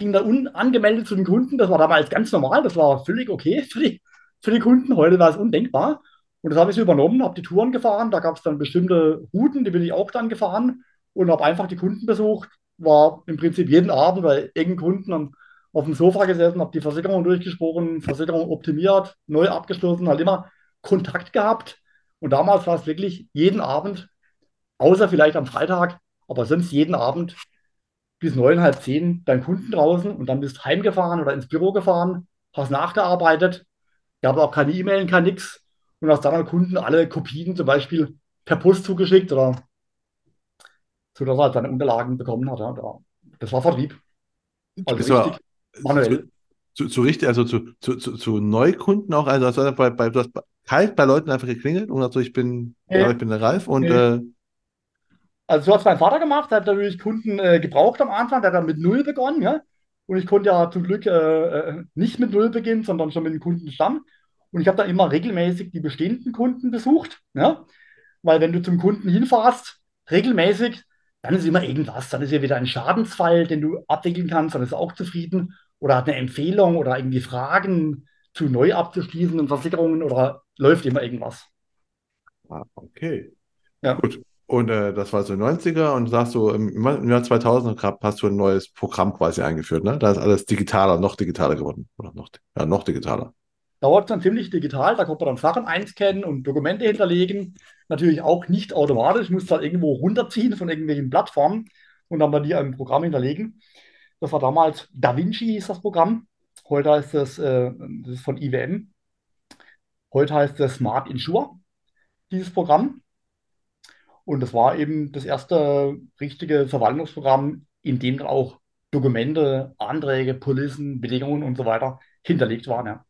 ging da unangemeldet zu den Kunden, das war damals ganz normal, das war völlig okay für die, für die Kunden, heute war es undenkbar. Und das habe ich so übernommen, habe die Touren gefahren, da gab es dann bestimmte Routen, die bin ich auch dann gefahren und habe einfach die Kunden besucht, war im Prinzip jeden Abend bei engen Kunden am, auf dem Sofa gesessen, habe die Versicherung durchgesprochen, Versicherung optimiert, neu abgeschlossen, halt immer Kontakt gehabt. Und damals war es wirklich jeden Abend außer vielleicht am Freitag, aber sonst jeden Abend bis neun, halb zehn deinen Kunden draußen und dann bist du heimgefahren oder ins Büro gefahren, hast nachgearbeitet, gab auch keine E-Mail, kein nix und hast dann an Kunden alle Kopien zum Beispiel per Post zugeschickt oder so, dass er halt seine Unterlagen bekommen hat. Ja. Da- Das war Vertrieb, also richtig zu, manuell. zu, zu richtig, also zu, zu, zu, zu Neukunden auch, also bei, bei, du hast bei- kalt bei Leuten einfach geklingelt und hast so, ich bin, ja, Nee, ich bin der Ralf und nee. äh, Also so hat es mein Vater gemacht, der hat natürlich Kunden äh, gebraucht am Anfang, der hat dann mit Null begonnen, ja. Und ich konnte ja zum Glück äh, äh, nicht mit Null beginnen, sondern schon mit dem Kundenstamm. Und ich habe dann immer regelmäßig die bestehenden Kunden besucht, ja. Weil wenn du zum Kunden hinfährst, regelmäßig, dann ist immer irgendwas. Dann ist ja wieder ein Schadensfall, den du abwickeln kannst, dann ist er auch zufrieden. Oder hat eine Empfehlung oder irgendwie Fragen zu neu abzuschließenden Versicherungen oder läuft immer irgendwas. ah, okay. Ja. Gut. Und äh, das war so 90er und sagst du, im, im Jahr 2000 grad hast du ein neues Programm quasi eingeführt, ne? Da ist alles digitaler, noch digitaler geworden. Oder noch, ja, noch digitaler. Dauert dann ziemlich digital, da konnte man dann Sachen einscannen und Dokumente hinterlegen. Natürlich auch nicht automatisch, muss halt irgendwo runterziehen von irgendwelchen Plattformen und dann bei dir im Programm hinterlegen. Das war damals DaVinci, hieß das Programm. Heute heißt es, äh, das ist von IWM. Heute heißt es Smart Insure, dieses Programm. Und das war eben das erste richtige Verwaltungsprogramm, in dem dann auch Dokumente, Anträge, Policen, Bedingungen und so weiter hinterlegt waren. Ja.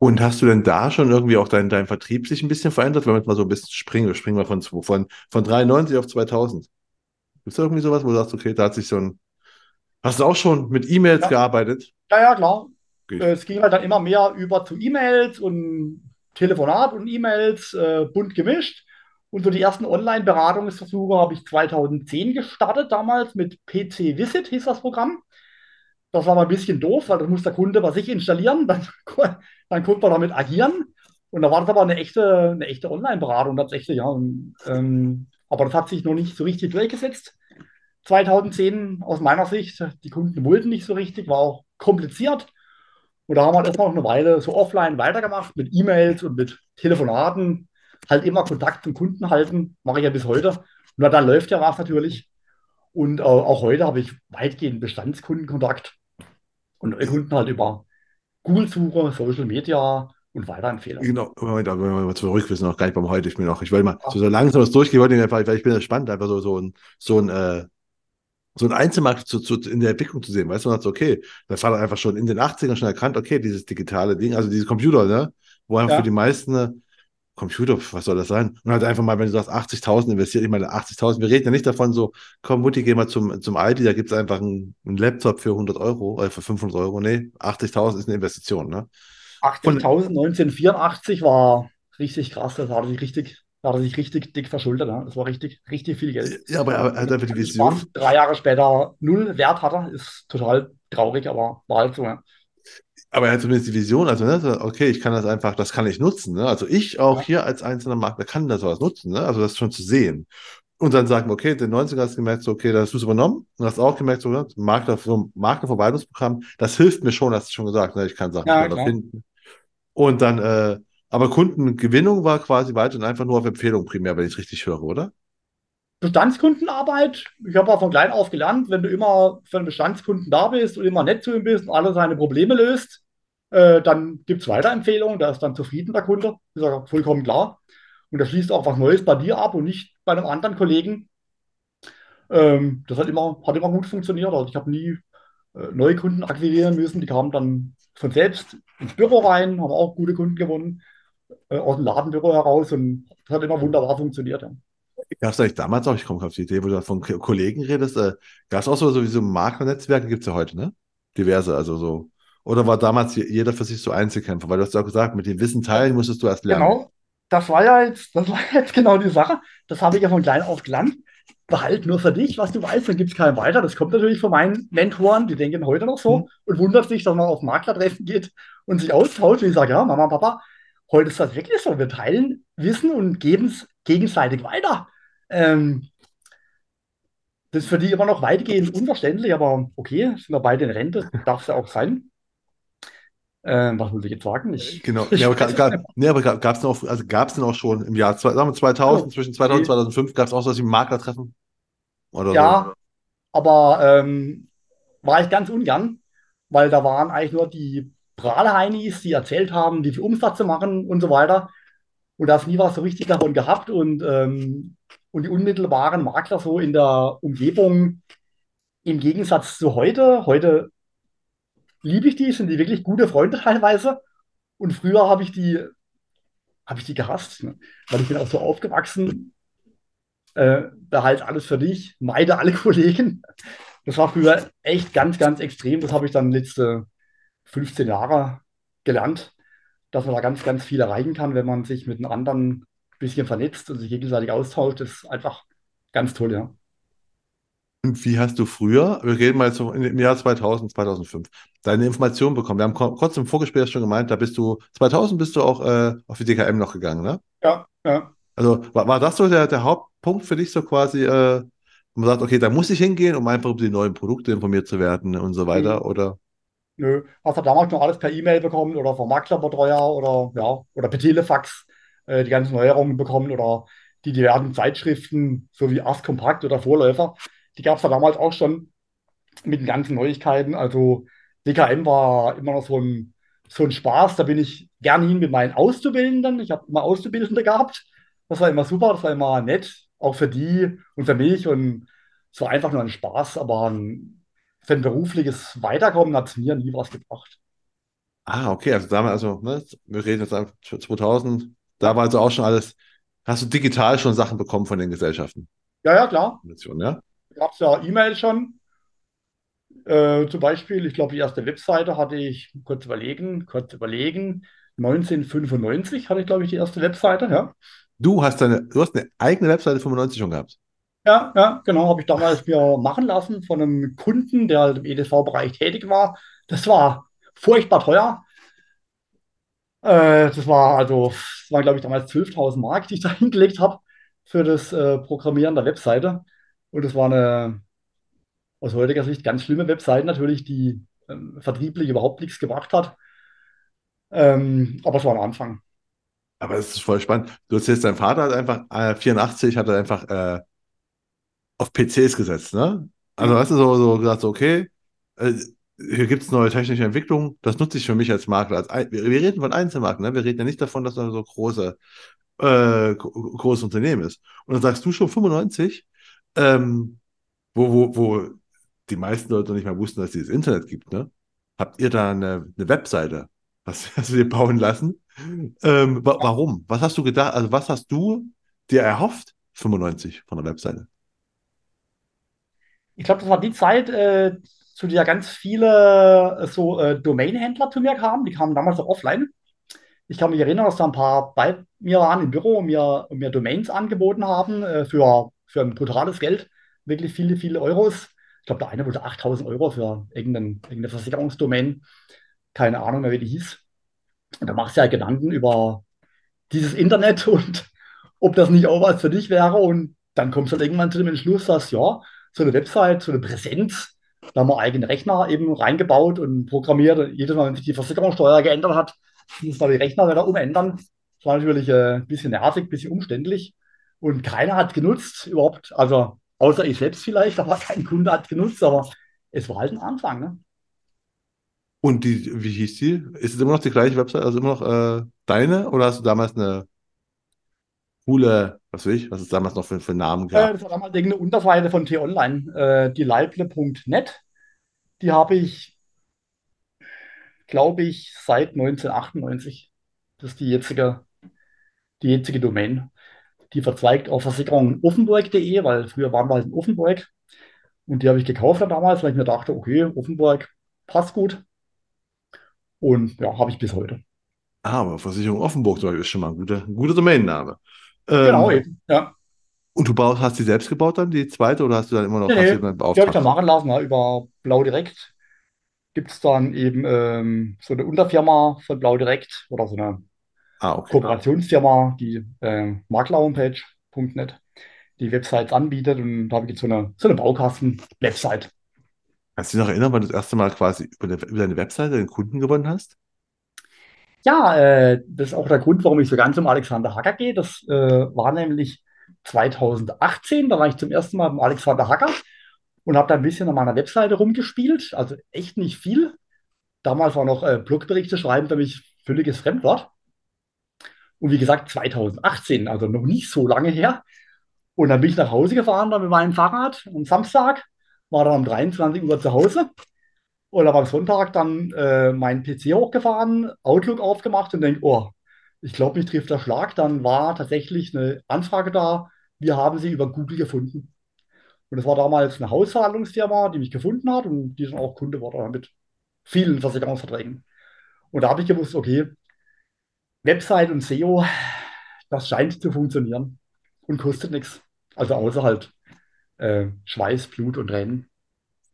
Und hast du denn da schon irgendwie auch dein, dein Vertrieb sich ein bisschen verändert? Wenn wir jetzt mal so ein bisschen springen, springen wir von, von, von 93 auf 2000. Gibt es da irgendwie sowas, wo du sagst, okay, da hat sich so ein. Hast du auch schon mit E-Mails Ja. gearbeitet? Ja, ja, klar. Geht. Äh, Es ging halt dann immer mehr über zu E-Mails und Telefonat und E-Mails, äh, bunt gemischt. Und so die ersten Online-Beratungsversuche habe ich 2010 gestartet, damals mit PC Visit hieß das Programm. Das war mal ein bisschen doof, weil das muss der Kunde bei sich installieren, dann, dann konnte man damit agieren. Und da war das aber eine echte, eine echte Online-Beratung tatsächlich, ja. Und, ähm, aber das hat sich noch nicht so richtig durchgesetzt. 2010 aus meiner Sicht, die Kunden wollten nicht so richtig, war auch kompliziert. Und da haben wir erstmal noch eine Weile so offline weitergemacht mit E-Mails und mit Telefonaten. Halt immer Kontakt zum Kunden halten, mache ich ja bis heute. Und dann läuft ja was natürlich. Und äh, auch heute habe ich weitgehend Bestandskundenkontakt und Kunden halt über Google-Suche, Social Media und Weiterempfehlungen. Genau, Moment, aber wenn wir mal zurück, wir sind noch gar nicht beim Heute. Ich bin noch, ich will mal so, so langsam was durchgehen, wollte weil ich bin gespannt, einfach so, so ein, so ein, äh, so ein Einzelmarkt zu, zu, in der Entwicklung zu sehen. Weißt du, man sagt, so, okay, da war einfach schon in den 80ern schon erkannt, okay, dieses digitale Ding, also diese Computer, ne, wo einfach Ja. für die meisten äh, Computer, was soll das sein? Und halt einfach mal, wenn du sagst 80.000 investiert, ich meine 80.000, wir reden ja nicht davon so, komm Mutti, geh mal zum, zum Aldi, da gibt's einfach einen, einen Laptop für 100 Euro, oder für 500 Euro, nee, 80.000 ist eine Investition, ne? 80.000 1984 war richtig krass, das hat sich richtig, da hat er sich richtig dick verschuldet. Ne? Das war richtig, richtig viel Geld. Ja, aber er hat einfach die Vision. Drei Jahre später null Wert hatte, ist total traurig, aber war halt so. Ja. Aber er hat zumindest die Vision, also, ne, okay, ich kann das einfach, das kann ich nutzen, ne? Also ich auch Ja. hier als einzelner Makler kann das sowas nutzen, ne? Also das schon zu sehen. Und dann sagen wir, okay, den 90er hast du gemerkt, so, okay, das hast du es übernommen und hast auch gemerkt, so, ne, Makler, so Maklerverwaltungsprogramm, das hilft mir schon, hast du schon gesagt, ne? Ich kann Sachen Ja, finden. Und dann, äh, aber Kundengewinnung war quasi weiterhin einfach nur auf Empfehlung primär, wenn ich es richtig höre, oder? Bestandskundenarbeit, ich habe auch von klein auf gelernt, wenn du immer für einen Bestandskunden da bist und immer nett zu ihm bist und alle seine Probleme löst, äh, dann gibt es Weiterempfehlungen, da ist dann zufrieden der Kunde, ist ja vollkommen klar. Und da schließt auch was Neues bei dir ab und nicht bei einem anderen Kollegen. Ähm, das hat immer, hat immer gut funktioniert. Also ich habe nie äh, neue Kunden akquirieren müssen, die kamen dann von selbst ins Büro rein, haben auch gute Kunden gewonnen, äh, aus dem Ladenbüro heraus und das hat immer wunderbar funktioniert. Ja. Gab es eigentlich damals auch, ich komme auf die Idee, wo du von Kollegen redest, äh, gab es auch so sowieso Maklernetzwerke, gibt es ja heute, ne? Diverse, also so. Oder war damals je- jeder für sich so Einzelkämpfer? Weil du hast ja auch gesagt, mit dem Wissen teilen musstest du erst lernen. Genau, das war ja jetzt, das war jetzt genau die Sache. Das habe ich ja von klein auf gelernt. Behalt nur für dich, was du weißt, dann gibt es keinen weiter. Das kommt natürlich von meinen Mentoren, die denken heute noch so Mhm. und wundert sich, dass man auf Maklertreffen geht und sich austauscht. Und ich sage, ja, Mama, Papa, heute ist das wirklich so. Wir teilen Wissen und geben es gegenseitig weiter. Ähm, das ist für die immer noch weitgehend unverständlich, aber okay, sind wir beide in Rente, darf es ja auch sein. Ähm, was wollte ich jetzt sagen? Ich, Genau. Nee, aber, ga, ga, nee, aber ga, gab's denn auch, also denn auch schon im Jahr zwei- sagen wir 2000, Oh, zwischen 2000 und nee. 2005, gab es auch so was wie Maklertreffen? Oder Ja, aber ähm, war ich ganz ungern, weil da waren eigentlich nur die Prahlheinis, die erzählt haben, wie viel Umsatz zu machen und so weiter. Und da hast nie was so richtig davon gehabt. Und, ähm, und die unmittelbaren Makler so in der Umgebung, im Gegensatz zu heute, heute liebe ich die, sind die wirklich gute Freunde teilweise. Und früher habe ich die, habe ich die gehasst, ne? Weil ich bin auch so aufgewachsen, äh, behalt alles für dich, meide alle Kollegen. Das war früher echt ganz, ganz extrem. Das habe ich dann letzte 15 Jahre gelernt, dass man da ganz, ganz viel erreichen kann, wenn man sich mit einem anderen bisschen vernetzt und sich gegenseitig austauscht. Ist einfach ganz toll, ja. Und wie hast du früher, wir reden mal jetzt so im Jahr 2000, 2005, deine Informationen bekommen? Wir haben kurz im Vorgespräch schon gemeint, da bist du, 2000 bist du auch äh, auf die DKM noch gegangen, ne? Ja, ja. Also war, war das so der, der Hauptpunkt für dich so quasi, äh, wo man sagt, okay, da muss ich hingehen, um einfach über die neuen Produkte informiert zu werden und so weiter, oder? Nö, hast du damals noch alles per E-Mail bekommen oder vom Maklerbetreuer oder ja, oder per Telefax äh, die ganzen Neuerungen bekommen oder die diversen Zeitschriften, so wie Ast Kompakt oder Vorläufer, die gab es da damals auch schon. mit den ganzen Neuigkeiten. Also DKM war immer noch so ein, so ein Spaß. Da bin ich gern hin mit meinen Auszubildenden. Ich habe immer Auszubildende gehabt. Das war immer super, das war immer nett, auch für die und für mich. Und es war einfach nur ein Spaß, aber ein, für ein berufliches Weiterkommen hat es mir nie was gebracht. Ah, okay, also damals, also, ne, wir reden jetzt einfach 2000, da war also auch schon alles, hast du digital schon Sachen bekommen von den Gesellschaften? Ja, ja, klar. Ja? Gab es ja E-Mail schon. Äh, zum Beispiel, ich glaube, die erste Webseite hatte ich, kurz überlegen, kurz überlegen, 1995 hatte ich, glaube ich, die erste Webseite, ja. Du hast deine, du hast eine eigene Webseite 95 schon gehabt. Ja, ja, genau, habe ich damals mir machen lassen von einem Kunden, der halt im EDV-Bereich tätig war. Das war furchtbar teuer. Äh, das war also, das waren, glaube ich, damals 12.000 Mark, die ich da hingelegt habe für das äh, Programmieren der Webseite. Und es war eine aus heutiger Sicht ganz schlimme Webseite natürlich, die ähm, vertrieblich überhaupt nichts gebracht hat. Ähm, aber es war ein Anfang. Aber es ist voll spannend. Du erzählst, dein Vater hat einfach, äh, 84 hat er einfach äh, auf PCs gesetzt, ne? Also hast du so, so gesagt, so, okay, äh, hier gibt es neue technische Entwicklungen, das nutze ich für mich als Makler. Als wir, wir, reden von Einzelmarken, ne? wir reden ja nicht davon, dass das so große, äh, großes Unternehmen ist. Und dann sagst du schon 95, ähm, wo, wo, wo die meisten Leute noch nicht mal wussten, dass es dieses Internet gibt, ne? Habt ihr da eine, eine Webseite? Was du dir bauen lassen? Ähm, wa warum? Was hast du gedacht? Also, was hast du dir erhofft, 95 von der Webseite? Ich glaube, das war die Zeit, äh, zu der ganz viele äh, so äh, Domain-Händler zu mir kamen. Die kamen damals auch offline. Ich kann mich erinnern, dass da ein paar bei mir waren im Büro und mir, und mir Domains angeboten haben äh, für, für ein brutales Geld. Wirklich viele, viele Euros. Ich glaube, der eine wollte 8000 Euro für irgendeine, irgendeine Versicherungsdomain. Keine Ahnung mehr, wie die hieß. Und da machst du ja Gedanken über dieses Internet und ob das nicht auch was für dich wäre. Und dann kommst du halt irgendwann zu dem Entschluss, dass ja, so eine Website, so eine Präsenz, da haben wir eigene Rechner eben reingebaut und programmiert. Und jedes Mal, wenn sich die Versicherungssteuer geändert hat, muss man die Rechner wieder umändern. Das war natürlich äh, ein bisschen nervig, ein bisschen umständlich. Und keiner hat genutzt überhaupt. Also außer ich selbst vielleicht, aber kein Kunde hat genutzt. Aber es war halt ein Anfang. Ne? Und die, wie hieß die? Ist es immer noch die gleiche Website, also immer noch äh, deine? Oder hast du damals eine coole, was weiß ich, was es damals noch für, für Namen gab? Äh, das war damals eine Unterseite von T-Online, äh, die leible.net. Die habe ich, glaube ich, seit 1998. Das ist die jetzige, die jetzige Domain. Die verzweigt auf Versicherung offenburg.de, weil früher waren wir halt in Offenburg. Und die habe ich gekauft damals, weil ich mir dachte, okay, Offenburg passt gut. Und ja, habe ich bis heute. Ah, aber Versicherung Offenburg ist schon mal ein guter, ein guter Domainname. Ähm, genau, eben, ja. Und du baust, hast die selbst gebaut dann, die zweite, oder hast du dann immer noch nee, nee, dann die habe ich dann machen lassen, ja, über Blau Direkt gibt es dann eben ähm, so eine Unterfirma von Blau Direkt oder so eine ah, okay. Kooperationsfirma, die äh, maklerhomepage.net die Websites anbietet und da habe ich jetzt so eine, so eine Baukasten-Website. Kannst du dich noch erinnern, wann du das erste Mal quasi über deine Webseite den Kunden gewonnen hast? Ja, äh, das ist auch der Grund, warum ich so ganz um Alexander Hacker gehe. Das äh, war nämlich 2018, da war ich zum ersten Mal beim Alexander Hacker und habe da ein bisschen an meiner Webseite rumgespielt, also echt nicht viel. Damals war noch äh, Blogberichte schreiben für mich völliges Fremdwort. Und wie gesagt, 2018, also noch nicht so lange her. Und dann bin ich nach Hause gefahren dann mit meinem Fahrrad am Samstag, war dann um 23 Uhr zu Hause und habe am Sonntag dann äh, meinen PC hochgefahren, Outlook aufgemacht und denke, oh, ich glaube, mich trifft der Schlag. Dann war tatsächlich eine Anfrage da, wir haben sie über Google gefunden. Und das war damals eine Hausverhandlungsfirma, die mich gefunden hat und die dann auch Kunde war mit vielen Versicherungsverträgen. Und da habe ich gewusst, okay, Website und SEO, das scheint zu funktionieren und kostet nichts. Also außer halt äh, Schweiß, Blut und Rennen.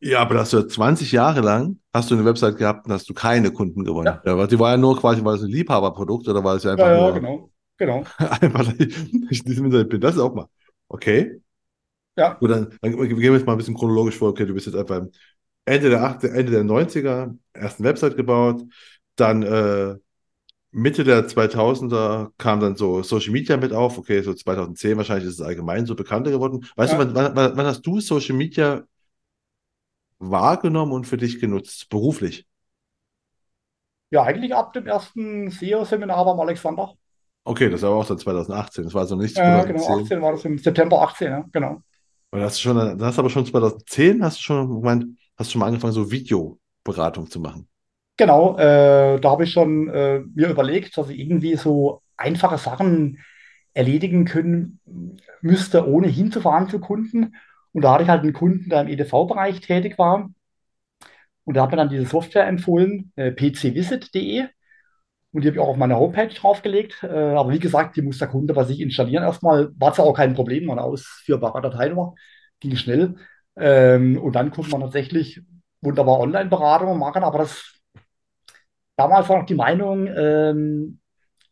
Ja, aber hast du 20 Jahre lang hast du eine Website gehabt und hast du keine Kunden gewonnen. Ja. ja die war ja nur quasi, war es ein Liebhaberprodukt oder war es ja einfach ja, ja, genau. Genau. einfach, ich diesem Internet bin. Das ist auch mal. Okay. Ja. Gut, dann, dann gehen wir jetzt mal ein bisschen chronologisch vor. Okay, du bist jetzt einfach Ende der, 80, Ende der 90er, erst eine Website gebaut, dann äh, Mitte der 2000er kam dann so Social Media mit auf. Okay, so 2010 wahrscheinlich ist es allgemein so bekannter geworden. Weißt ja. du, wann, wann, wann, hast du Social Media wahrgenommen und für dich genutzt, beruflich? Ja, eigentlich ab dem ersten SEO-Seminar beim Alexander. Okay, das war auch seit 2018. Das war also nicht Ja, genau, 2010. 18 war das im September 18, ja, genau. Und hast du schon, du aber schon 2010, hast du schon gemeint, hast du schon mal angefangen, so Videoberatung zu machen. Genau, äh, da habe ich schon äh, mir überlegt, dass ich irgendwie so einfache Sachen erledigen können müsste, ohne hinzufahren zu Kunden. Und da hatte ich halt einen Kunden, der im EDV-Bereich tätig war. Und der hat mir dann diese Software empfohlen, äh, pcvisit.de. Und die habe ich auch auf meine Homepage draufgelegt. Äh, aber wie gesagt, die muss der Kunde bei sich installieren. Erstmal war es auch kein Problem, war eine ausführbare Datei war, ging schnell. Ähm, und dann konnte man tatsächlich wunderbar Online-Beratung machen. Aber das damals war noch die Meinung, ähm,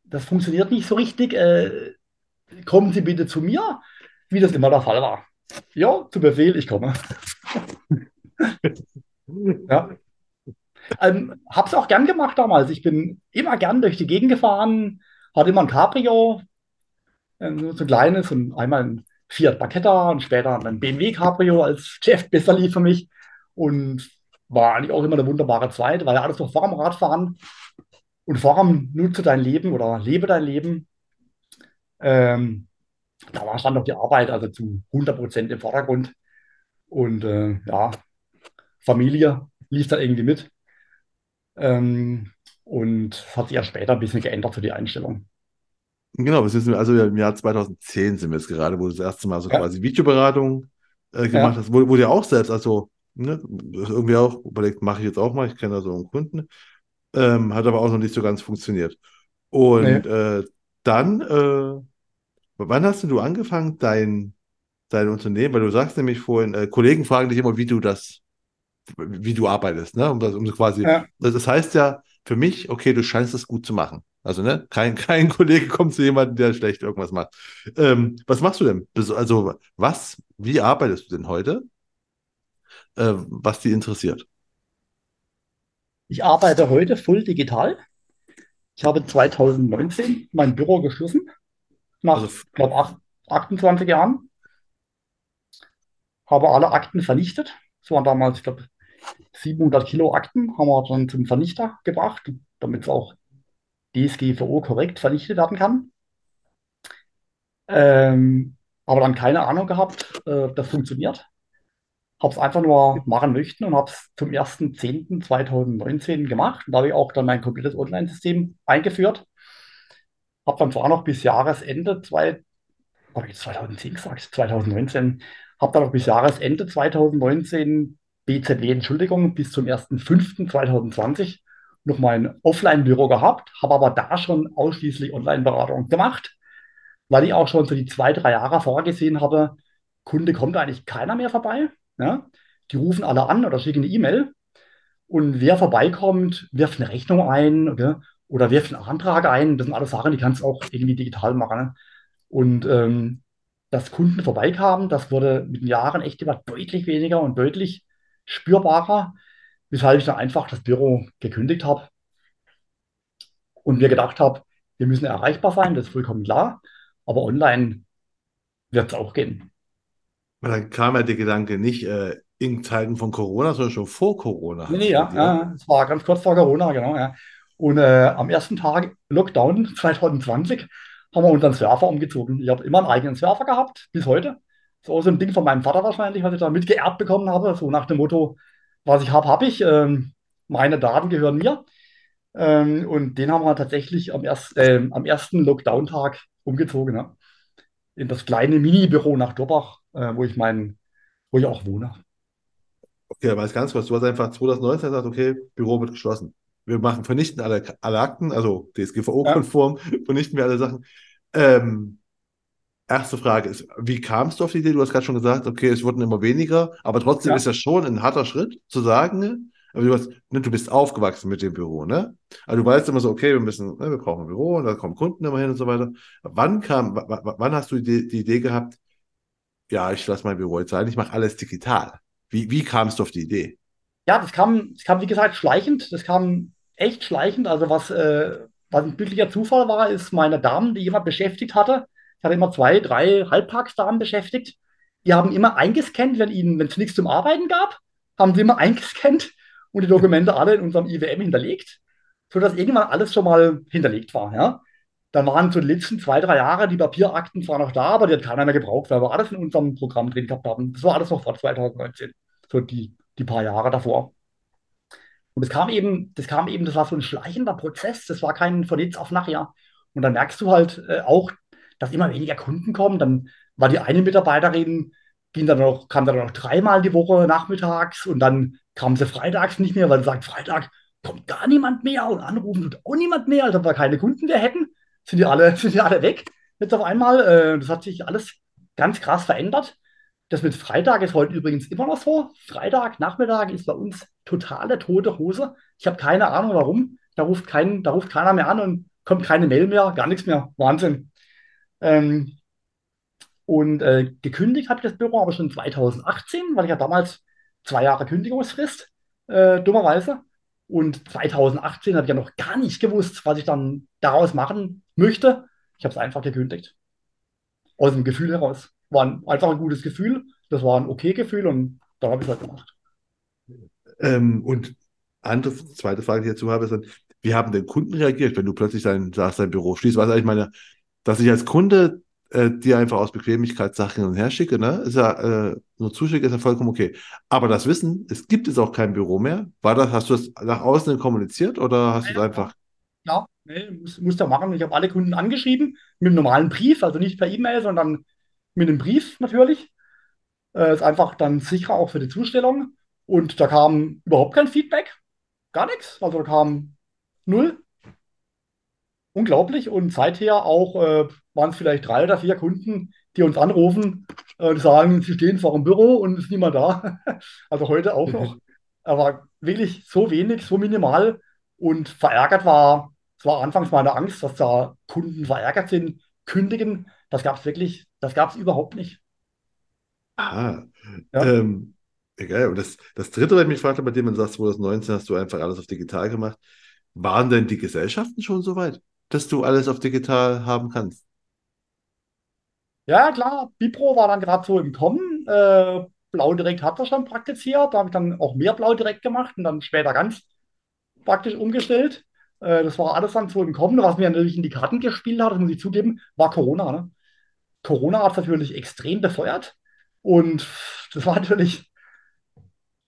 das funktioniert nicht so richtig. Äh, kommen Sie bitte zu mir, wie das immer der Fall war. Ja, zu Befehl, ich komme. Ja. Ähm, habe es auch gern gemacht damals. Ich bin immer gern durch die Gegend gefahren, hatte immer ein Cabrio, ähm, so ein kleines und einmal ein Fiat Barchetta und später ein BMW Cabrio als Chef besser lief für mich und war eigentlich auch immer eine wunderbare Zeit, weil alles noch vor dem Radfahren und vor dem Nutze dein Leben oder lebe dein Leben. Ähm, da war stand noch die Arbeit also zu 100% im Vordergrund und äh, ja, Familie lief da irgendwie mit. Ähm, und hat sich ja später ein bisschen geändert, so die Einstellung. Genau, sind also im Jahr 2010 sind wir jetzt gerade, wo du das erste Mal so Ja, quasi Videoberatung äh, gemacht ja, hast, wo, wo du auch selbst, also ne, irgendwie auch überlegt, mache ich jetzt auch mal, ich kenne da so einen Kunden, ähm, hat aber auch noch nicht so ganz funktioniert. Und nee, äh, dann, äh, wann hast du angefangen, dein, dein Unternehmen, weil du sagst nämlich vorhin, äh, Kollegen fragen dich immer, wie du das wie du arbeitest, ne? Um das, um quasi, ja, das, heißt ja für mich, okay, du scheinst es gut zu machen. Also, ne, kein, kein Kollege kommt zu jemandem, der schlecht irgendwas macht. Ähm, was machst du denn? Also, was, wie arbeitest du denn heute, äh, was dich interessiert? ich arbeite heute voll digital. Ich habe 2019 mein Büro geschlossen, nach, f- glaube 28 Jahren, habe alle Akten vernichtet. Es waren damals, ich glaube, 700 Kilo Akten, haben wir dann zum Vernichter gebracht, damit es auch DSGVO korrekt vernichtet werden kann. Ähm, aber dann keine Ahnung gehabt, äh, ob das funktioniert. Habe es einfach nur machen möchten und habe es zum 1.10.2019 gemacht. Und da habe ich auch dann mein komplettes Online-System eingeführt. Habe dann zwar noch bis Jahresende, zwei, habe ich jetzt 2010 gesagt, 2019, habe dann noch bis Jahresende 2019 BZW, Entschuldigung, bis zum 1.5.2020 noch mein Offline-Büro gehabt, habe aber da schon ausschließlich Online-Beratung gemacht weil ich auch schon so die zwei, drei Jahre vorgesehen habe, Kunde kommt eigentlich keiner mehr vorbei. Ja? Die rufen alle an oder schicken eine E-Mail und wer vorbeikommt, wirft eine Rechnung ein okay? Oder wirft einen Antrag ein. Das sind alles Sachen, die kannst du auch irgendwie digital machen. Ne? Und ähm, dass Kunden vorbeikamen, das wurde mit den Jahren echt immer deutlich weniger und deutlich spürbarer, weshalb ich dann einfach das Büro gekündigt habe und mir gedacht habe, wir müssen erreichbar sein, das ist vollkommen klar, aber online wird es auch gehen. weil dann kam ja der Gedanke nicht äh, in Zeiten von Corona, sondern schon vor Corona Nee, ja, ja, es war ganz kurz vor Corona, genau, ja. Und äh, am ersten Tag Lockdown 2020 haben wir unseren Surfer umgezogen. Ich habe immer einen eigenen Surfer gehabt, bis heute. So so ein Ding von meinem Vater wahrscheinlich, was ich da mitgeerbt bekommen habe, so nach dem Motto, was ich habe, habe ich. Ähm, meine Daten gehören mir. Ähm, und den haben wir tatsächlich am, erst, ähm, am ersten Lockdown-Tag umgezogen, ja. In das kleine Mini-Büro nach Dorbach, äh, wo ich mein, wo ich auch wohne. Okay, jetzt ganz kurz, du hast einfach 2019 gesagt, okay, Büro wird geschlossen. Wir machen, vernichten alle, alle Akten, also Ja, DSGVO-konform, vernichten wir alle Sachen. Ähm, erste Frage ist, wie kamst du auf die Idee? Du hast gerade schon gesagt, okay, es wurden immer weniger, aber trotzdem ist ja, das schon ein harter Schritt zu sagen, ne? aber du hast, ne, du bist aufgewachsen mit dem Büro, ne? Also du weißt immer so, okay, wir müssen, ne, wir brauchen ein Büro und da kommen Kunden immer hin und so weiter. Wann kam, wann hast du die, die Idee gehabt, ja, ich lasse mein Büro jetzt sein, ich mache alles digital? Wie, wie kamst du auf die Idee? Ja, das kam, das kam, wie gesagt, schleichend. Das kam echt schleichend. Also was, äh, was ein glücklicher Zufall war, ist meine Damen, die jemand beschäftigt hatte. Ich hatte immer zwei, drei Halbtagsdamen beschäftigt. Die haben immer eingescannt, wenn ihnen, wenn es nichts zum Arbeiten gab. haben sie immer eingescannt und die Dokumente alle in unserem IWM hinterlegt, sodass irgendwann alles schon mal hinterlegt war. Ja? Dann waren so die letzten zwei, drei Jahre die Papierakten zwar noch da, aber die hat keiner mehr gebraucht, weil wir alles in unserem Programm drin gehabt haben. Das war alles noch vor 2019, so die, die paar Jahre davor. Und das kam eben, das kam eben, das war so ein schleichender Prozess, das war kein von jetzt auf nachher. Und dann merkst du halt äh, auch, dass immer weniger Kunden kommen. Dann war die eine Mitarbeiterin, ging dann noch, kam dann noch dreimal die Woche nachmittags und dann kam sie freitags nicht mehr, weil sie sagt, Freitag kommt gar niemand mehr und anrufen tut auch niemand mehr, als ob wir keine Kunden mehr hätten. Sind die alle, sind die alle weg jetzt auf einmal. Äh, das hat sich alles ganz krass verändert. Das mit Freitag ist heute übrigens immer noch so. Freitag, Nachmittag ist bei uns totale tote Hose. Ich habe keine Ahnung warum. Da ruft, kein, da ruft keiner mehr an und kommt keine Mail mehr, gar nichts mehr. Wahnsinn. Ähm, und äh, gekündigt habe ich das Büro aber schon 2018, weil ich ja damals zwei Jahre Kündigungsfrist, äh, dummerweise. Und 2018 habe ich ja noch gar nicht gewusst, was ich dann daraus machen möchte. Ich habe es einfach gekündigt. Aus dem Gefühl heraus. War ein, einfach ein gutes Gefühl. Das war ein okay Gefühl und dann habe ich es halt gemacht. Ähm, und andere zweite Frage, die ich dazu habe, ist dann, wie haben denn Kunden reagiert, wenn du plötzlich dein, sagst, dein Büro schließt? Was eigentlich meine, dass ich als Kunde äh, dir einfach aus Bequemlichkeit Sachen hin und her schicke, ne? Ist ja, äh, nur zuschicke, ist ja vollkommen okay. Aber das Wissen, es gibt jetzt auch kein Büro mehr. War das, hast du das nach außen kommuniziert oder hast du es einfach? Ja, nee, muss, muss da machen. Ich habe alle Kunden angeschrieben mit einem normalen Brief, also nicht per E-Mail, sondern mit einem Brief natürlich. Äh, ist einfach dann sicherer auch für die Zustellung. Und da kam überhaupt kein Feedback, gar nichts. Also da kam null. Unglaublich. Und seither auch äh, waren es vielleicht drei oder vier Kunden, die uns anrufen und sagen, sie stehen vor dem Büro und ist niemand da. Also heute auch noch. Aber wirklich so wenig, so minimal. Und verärgert war, es war anfangs meine Angst, dass da Kunden verärgert sind, kündigen. Das gab es wirklich, das gab es überhaupt nicht. Ah, ja. ähm, egal. Und das, das dritte, was ich mich fragte, bei dem man sagt, 2019 hast du einfach alles auf digital gemacht. Waren denn die Gesellschaften schon so weit, dass du alles auf digital haben kannst? Ja, klar, Bipro war dann gerade so im Kommen. Äh, Blau direkt hat er schon praktiziert. Da habe ich dann auch mehr Blau direkt gemacht und dann später ganz praktisch umgestellt. Äh, das war alles dann so im Kommen. Was mir natürlich in die Karten gespielt hat, das muss ich zugeben, war Corona. Ne? Corona hat es natürlich extrem befeuert. Und das war natürlich,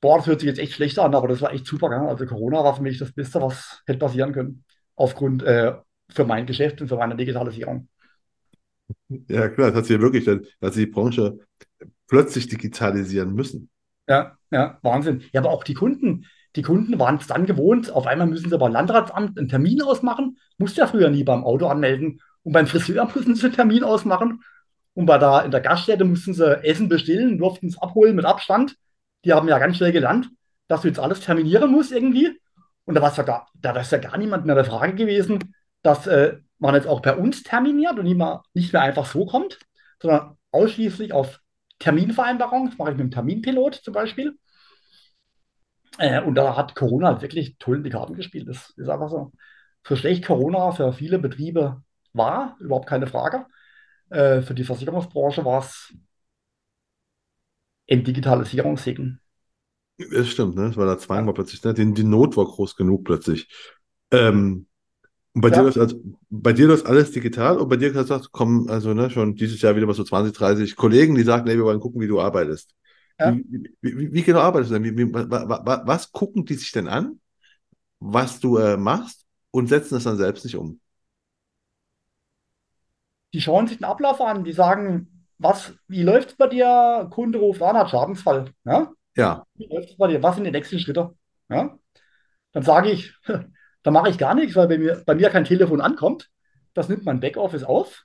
boah, das hört sich jetzt echt schlecht an, aber das war echt super. Gell? Also Corona war für mich das Beste, was hätte passieren können. Aufgrund äh, für mein Geschäft und für meine Digitalisierung. Ja, klar, das hat sich ja wirklich, dann, hat sich die Branche plötzlich digitalisieren müssen. Ja, ja, Wahnsinn. Ja, aber auch die Kunden, die Kunden waren es dann gewohnt, auf einmal müssen sie beim Landratsamt einen Termin ausmachen. Musste ja früher nie beim Auto anmelden. Und beim Friseur müssen sie einen Termin ausmachen. Und bei der, in der Gaststätte mussten sie Essen bestellen, durften es abholen mit Abstand. Die haben ja ganz schnell gelernt, dass du jetzt alles terminieren musst irgendwie. Und da war es ja gar, da ist ja gar niemand mehr der Frage gewesen, dass äh, man jetzt auch bei uns terminiert und nicht mehr, nicht mehr einfach so kommt, sondern ausschließlich auf Terminvereinbarung. Das mache ich mit dem Terminpilot zum Beispiel. Äh, und da hat Corona halt wirklich toll in die Karten gespielt. Das ist einfach so. So schlecht Corona für viele Betriebe war, überhaupt keine Frage. Äh, für die Versicherungsbranche war es ein Digitalisierungssegen. Das stimmt, ne? Das war ja. war plötzlich, ne? die, die Not war groß genug plötzlich. Ähm, und bei ja. dir ist also, bei dir ist alles digital und bei dir hast du gesagt, kommen also ne, schon dieses Jahr wieder mal so 20, 30 Kollegen, die sagen, nee, wir wollen gucken, wie du arbeitest. Ja. Wie, wie, wie, genau arbeitest du denn? Wie, was gucken die sich denn an, was du äh, machst und setzen das dann selbst nicht um? Die schauen sich den Ablauf an, die sagen, was, wie läuft es bei dir? Kunde ruft an, hat Schadensfall. Ja? ja. Wie läuft es bei dir? Was sind die nächsten Schritte? Ja? Dann sage ich, da mache ich gar nichts, weil bei mir, bei mir kein Telefon ankommt. Das nimmt mein Backoffice auf,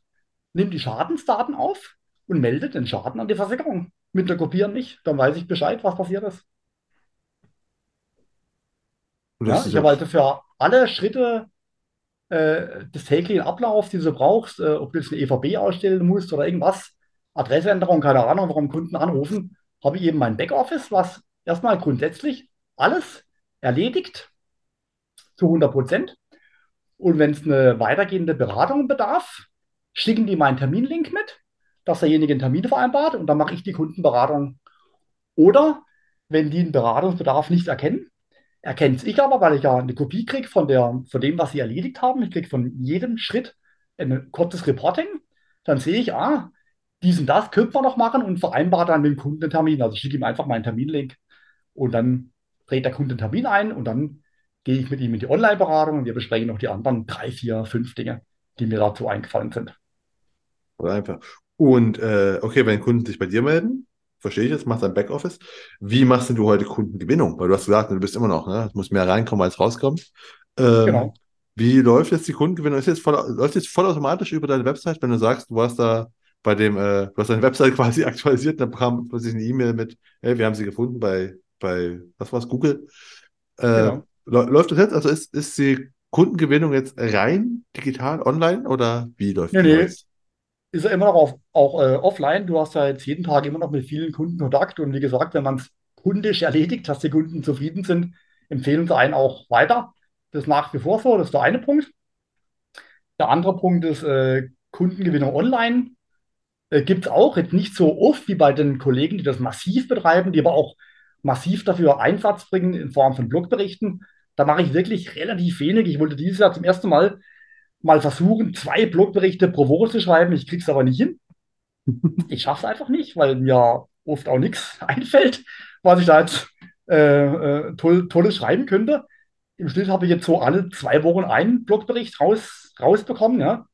nimmt die Schadensdaten auf und meldet den Schaden an die Versicherung mit der Kopieren nicht. Dann weiß ich Bescheid, was passiert ist. Ja, ich habe also für alle Schritte des täglichen Ablaufs, die du brauchst, äh, ob du jetzt eine EVB ausstellen musst oder irgendwas, Adressänderung, keine Ahnung, warum Kunden anrufen, habe ich eben mein Backoffice, was erstmal grundsätzlich alles erledigt zu 100 Prozent. Und wenn es eine weitergehende Beratung bedarf, schicken die meinen Terminlink mit dass derjenige einen Termin vereinbart und dann mache ich die Kundenberatung. Oder wenn die einen Beratungsbedarf nicht erkennen. Erkenne es ich aber, weil ich ja eine Kopie kriege von, von dem, was sie erledigt haben. Ich kriege von jedem Schritt ein kurzes Reporting. Dann sehe ich, ah, dies und das könnte man noch machen und vereinbare dann mit dem Kunden einen Termin. Also schicke ihm einfach meinen Terminlink und dann trägt der Kunde einen Termin ein und dann gehe ich mit ihm in die Online-Beratung und wir besprechen noch die anderen drei, vier, fünf Dinge, die mir dazu eingefallen sind. Einfach. Und äh, okay, wenn Kunden sich bei dir melden, verstehe ich jetzt, machst dein Backoffice. Wie machst denn du heute Kundengewinnung? Weil du hast gesagt, du bist immer noch, ne? Es muss mehr reinkommen als rauskommen. Ähm, Genau, wie läuft jetzt die Kundengewinnung? Ist jetzt voll, läuft jetzt vollautomatisch über deine Website, wenn du sagst, du hast da bei dem, äh, du hast deine Website quasi aktualisiert, dann kam plötzlich eine E-Mail mit, hey, wir haben sie gefunden bei, bei, was war's, Google. Äh, genau. lä- läuft das jetzt? Also ist, ist die Kundengewinnung jetzt rein digital, online oder wie läuft nee, jetzt? Ist ja immer noch auf, auch äh, offline. Du hast ja jetzt jeden Tag immer noch mit vielen Kunden Kontakt und wie gesagt, wenn man es kundisch erledigt, dass die Kunden zufrieden sind, empfehlen sie einen auch weiter. Das ist nach wie vor so, das ist der eine Punkt. Der andere Punkt ist äh, Kundengewinnung online. Äh, gibt es auch, jetzt nicht so oft wie bei den Kollegen, die das massiv betreiben, die aber auch massiv dafür Einsatz bringen in Form von Blogberichten. Da mache ich wirklich relativ wenig. Ich wollte dieses Jahr zum ersten Mal mal versuchen, zwei Blogberichte pro Woche zu schreiben. Ich kriege es aber nicht hin. Ich schaffe es einfach nicht, weil mir oft auch nichts einfällt, was ich da jetzt äh, äh, toll, Tolles schreiben könnte. Im Schnitt habe ich jetzt so alle zwei Wochen einen Blogbericht raus, rausbekommen, ja.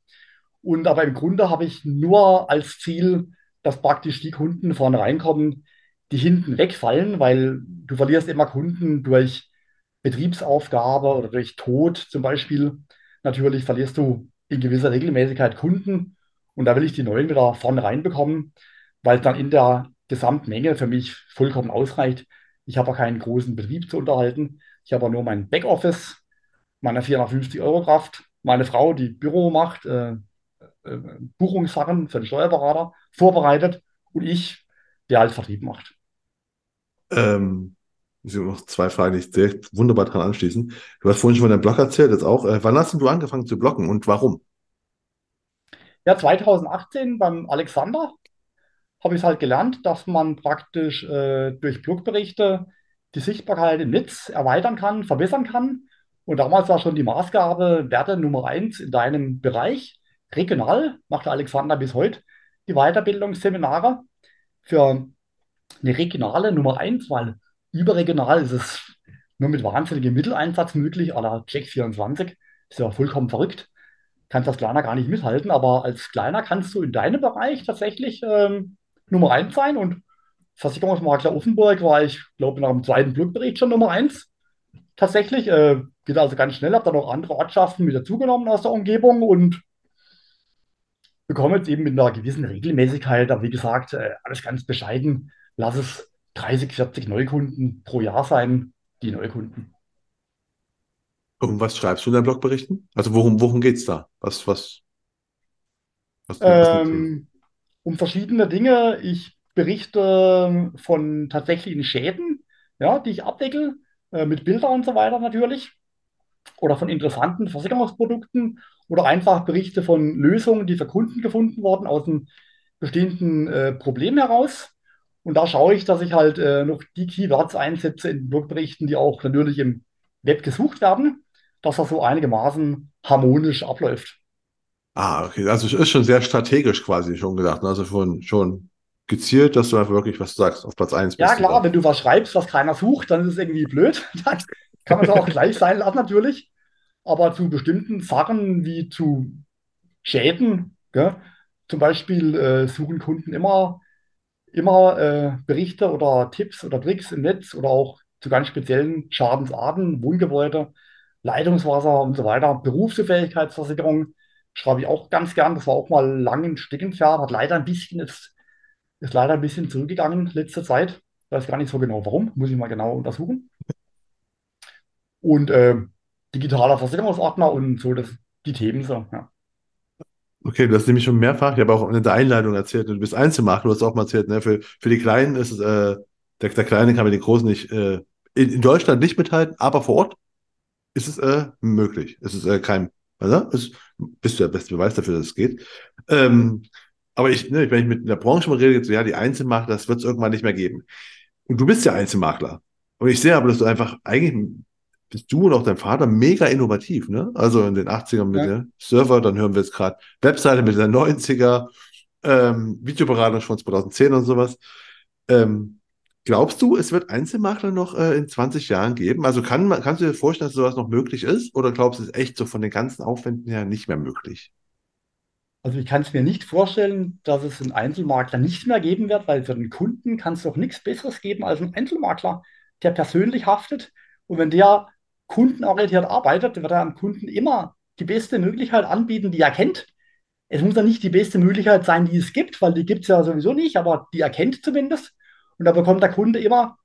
Und aber im Grunde habe ich nur als Ziel, dass praktisch die Kunden vorne reinkommen, die hinten wegfallen, weil du verlierst immer Kunden durch Betriebsaufgabe oder durch Tod zum Beispiel. Natürlich verlierst du in gewisser Regelmäßigkeit Kunden und da will ich die neuen wieder vorne reinbekommen, weil es dann in der Gesamtmenge für mich vollkommen ausreicht. Ich habe keinen großen Betrieb zu unterhalten. Ich habe nur mein Backoffice, meine 450 Euro Kraft, meine Frau, die Büro macht, äh, äh, Buchungssachen für den Steuerberater vorbereitet und ich, der halt Vertrieb macht. Ähm, noch zwei Fragen, die ich direkt wunderbar dran anschließen. Du hast vorhin schon von deinem Blog erzählt, jetzt auch. Äh, wann hast du angefangen zu bloggen und warum? Ja, 2018 beim Alexander habe ich es halt gelernt, dass man praktisch äh, durch Blogberichte die Sichtbarkeit im Netz erweitern kann, verbessern kann. Und damals war schon die Maßgabe, werde Nummer eins in deinem Bereich. Regional macht der Alexander bis heute die Weiterbildungsseminare für eine regionale Nummer eins, weil überregional ist es nur mit wahnsinnigem Mitteleinsatz möglich, à la Check 24. Ist ja vollkommen verrückt. Kannst als Kleiner gar nicht mithalten, aber als Kleiner kannst du in deinem Bereich tatsächlich ähm, Nummer eins sein. Und Versicherungsmakler Offenburg war ich, glaube nach dem zweiten Blogbericht schon Nummer eins. Tatsächlich, äh, geht also ganz schnell, habe dann noch andere Ortschaften mit dazugenommen aus der Umgebung und bekomme jetzt eben mit einer gewissen Regelmäßigkeit, aber wie gesagt, äh, alles ganz bescheiden. Lass es 30, 40 Neukunden pro Jahr sein, die Neukunden. Und was schreibst du in deinen Blogberichten? Also worum, worum geht's da? Was, was, was, was Ähm, um verschiedene Dinge. Ich berichte von tatsächlichen Schäden, ja, die ich abdecke, äh, mit Bildern und so weiter natürlich. Oder von interessanten Versicherungsprodukten oder einfach Berichte von Lösungen, die für Kunden gefunden wurden aus einem bestehenden äh, Problem heraus. Und da schaue ich, dass ich halt äh, noch die Keywords einsetze in Blogberichten, die auch natürlich im Web gesucht werden, dass das so einigermaßen harmonisch abläuft. Ah, okay. Also es ist schon sehr strategisch quasi schon gedacht. ne? Also schon, schon gezielt, dass du einfach wirklich, was du sagst, auf Platz eins Ja, bist. klar, wenn du was schreibst, was keiner sucht, dann ist es irgendwie blöd. Dann kann man es auch gleich sein lassen, natürlich. Aber zu bestimmten Sachen wie zu Schäden, gell? Zum Beispiel äh, suchen Kunden immer, immer äh, Berichte oder Tipps oder Tricks im Netz oder auch zu ganz speziellen Schadensarten, Wohngebäude, Leitungswasser und so weiter. Berufsunfähigkeitsversicherung schreibe ich auch ganz gern. Das war auch mal lang ein Steckenpferd, hat leider ein bisschen jetzt, ist leider ein bisschen zurückgegangen letzte Zeit. Weiß gar nicht so genau warum, muss ich mal genau untersuchen. Und äh, digitaler Versicherungsordner und so, das, die Themen so. Ja. Okay, du hast nämlich schon mehrfach, ich habe auch in der Einleitung erzählt, du bist Einzelmakler, du hast auch mal erzählt, ne, für, für die Kleinen ist es, äh, der, der Kleine kann mit den Großen nicht, äh, in, in Deutschland nicht mithalten, aber vor Ort ist es äh, möglich. Es ist äh, kein, also, es, bist du der beste Beweis dafür, dass es geht. Ähm, aber ich, ne, wenn ich mit der Branche mal rede, so, ja, die Einzelmakler, das wird es irgendwann nicht mehr geben. Und du bist ja Einzelmakler. Und ich sehe aber, dass du einfach eigentlich bist du und auch dein Vater mega innovativ, ne? Also in den 80ern mit ja. der Server, dann hören wir jetzt gerade Webseite mit der 90er, ähm, Videoberatung von 2010 und sowas. Ähm, glaubst du, es wird Einzelmakler noch äh, in 20 Jahren geben? Also kann, kannst du dir vorstellen, dass sowas noch möglich ist? Oder glaubst du, es ist echt so von den ganzen Aufwänden her nicht mehr möglich? Also ich kann es mir nicht vorstellen, dass es einen Einzelmakler nicht mehr geben wird, weil für den Kunden kann es doch nichts Besseres geben als ein Einzelmakler, der persönlich haftet. Und wenn der kundenorientiert arbeitet, wird er am Kunden immer die beste Möglichkeit anbieten, die er kennt. Es muss ja nicht die beste Möglichkeit sein, die es gibt, weil die gibt es ja sowieso nicht, aber die er kennt zumindest. Und da bekommt der Kunde immer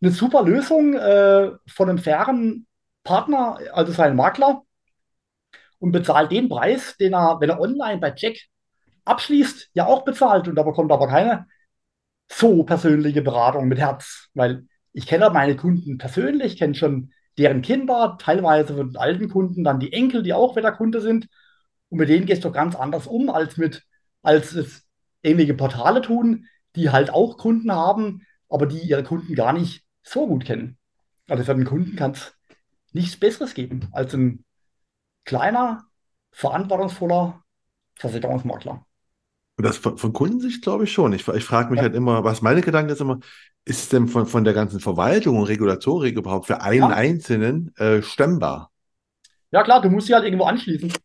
eine super Lösung äh, von einem fairen Partner, also seinen Makler, und bezahlt den Preis, den er, wenn er online bei Jack abschließt, ja auch bezahlt. Und da bekommt aber keine so persönliche Beratung mit Herz, weil ich kenne meine Kunden persönlich, kenne schon deren Kinder, teilweise von alten Kunden, dann die Enkel, die auch wieder Kunde sind. Und mit denen gehst du ganz anders um, als mit, als es ähnliche Portale tun, die halt auch Kunden haben, aber die ihre Kunden gar nicht so gut kennen. Also für den Kunden kann es nichts Besseres geben als ein kleiner, verantwortungsvoller Versicherungsmakler. Und das von, von Kundensicht glaube ich schon. Ich, ich frage mich ja. halt immer, was meine Gedanken ist immer, ist es denn von, von der ganzen Verwaltung und Regulatorik überhaupt für einen ja. Einzelnen äh, stemmbar? Ja klar, du musst sie halt irgendwo anschließen. Das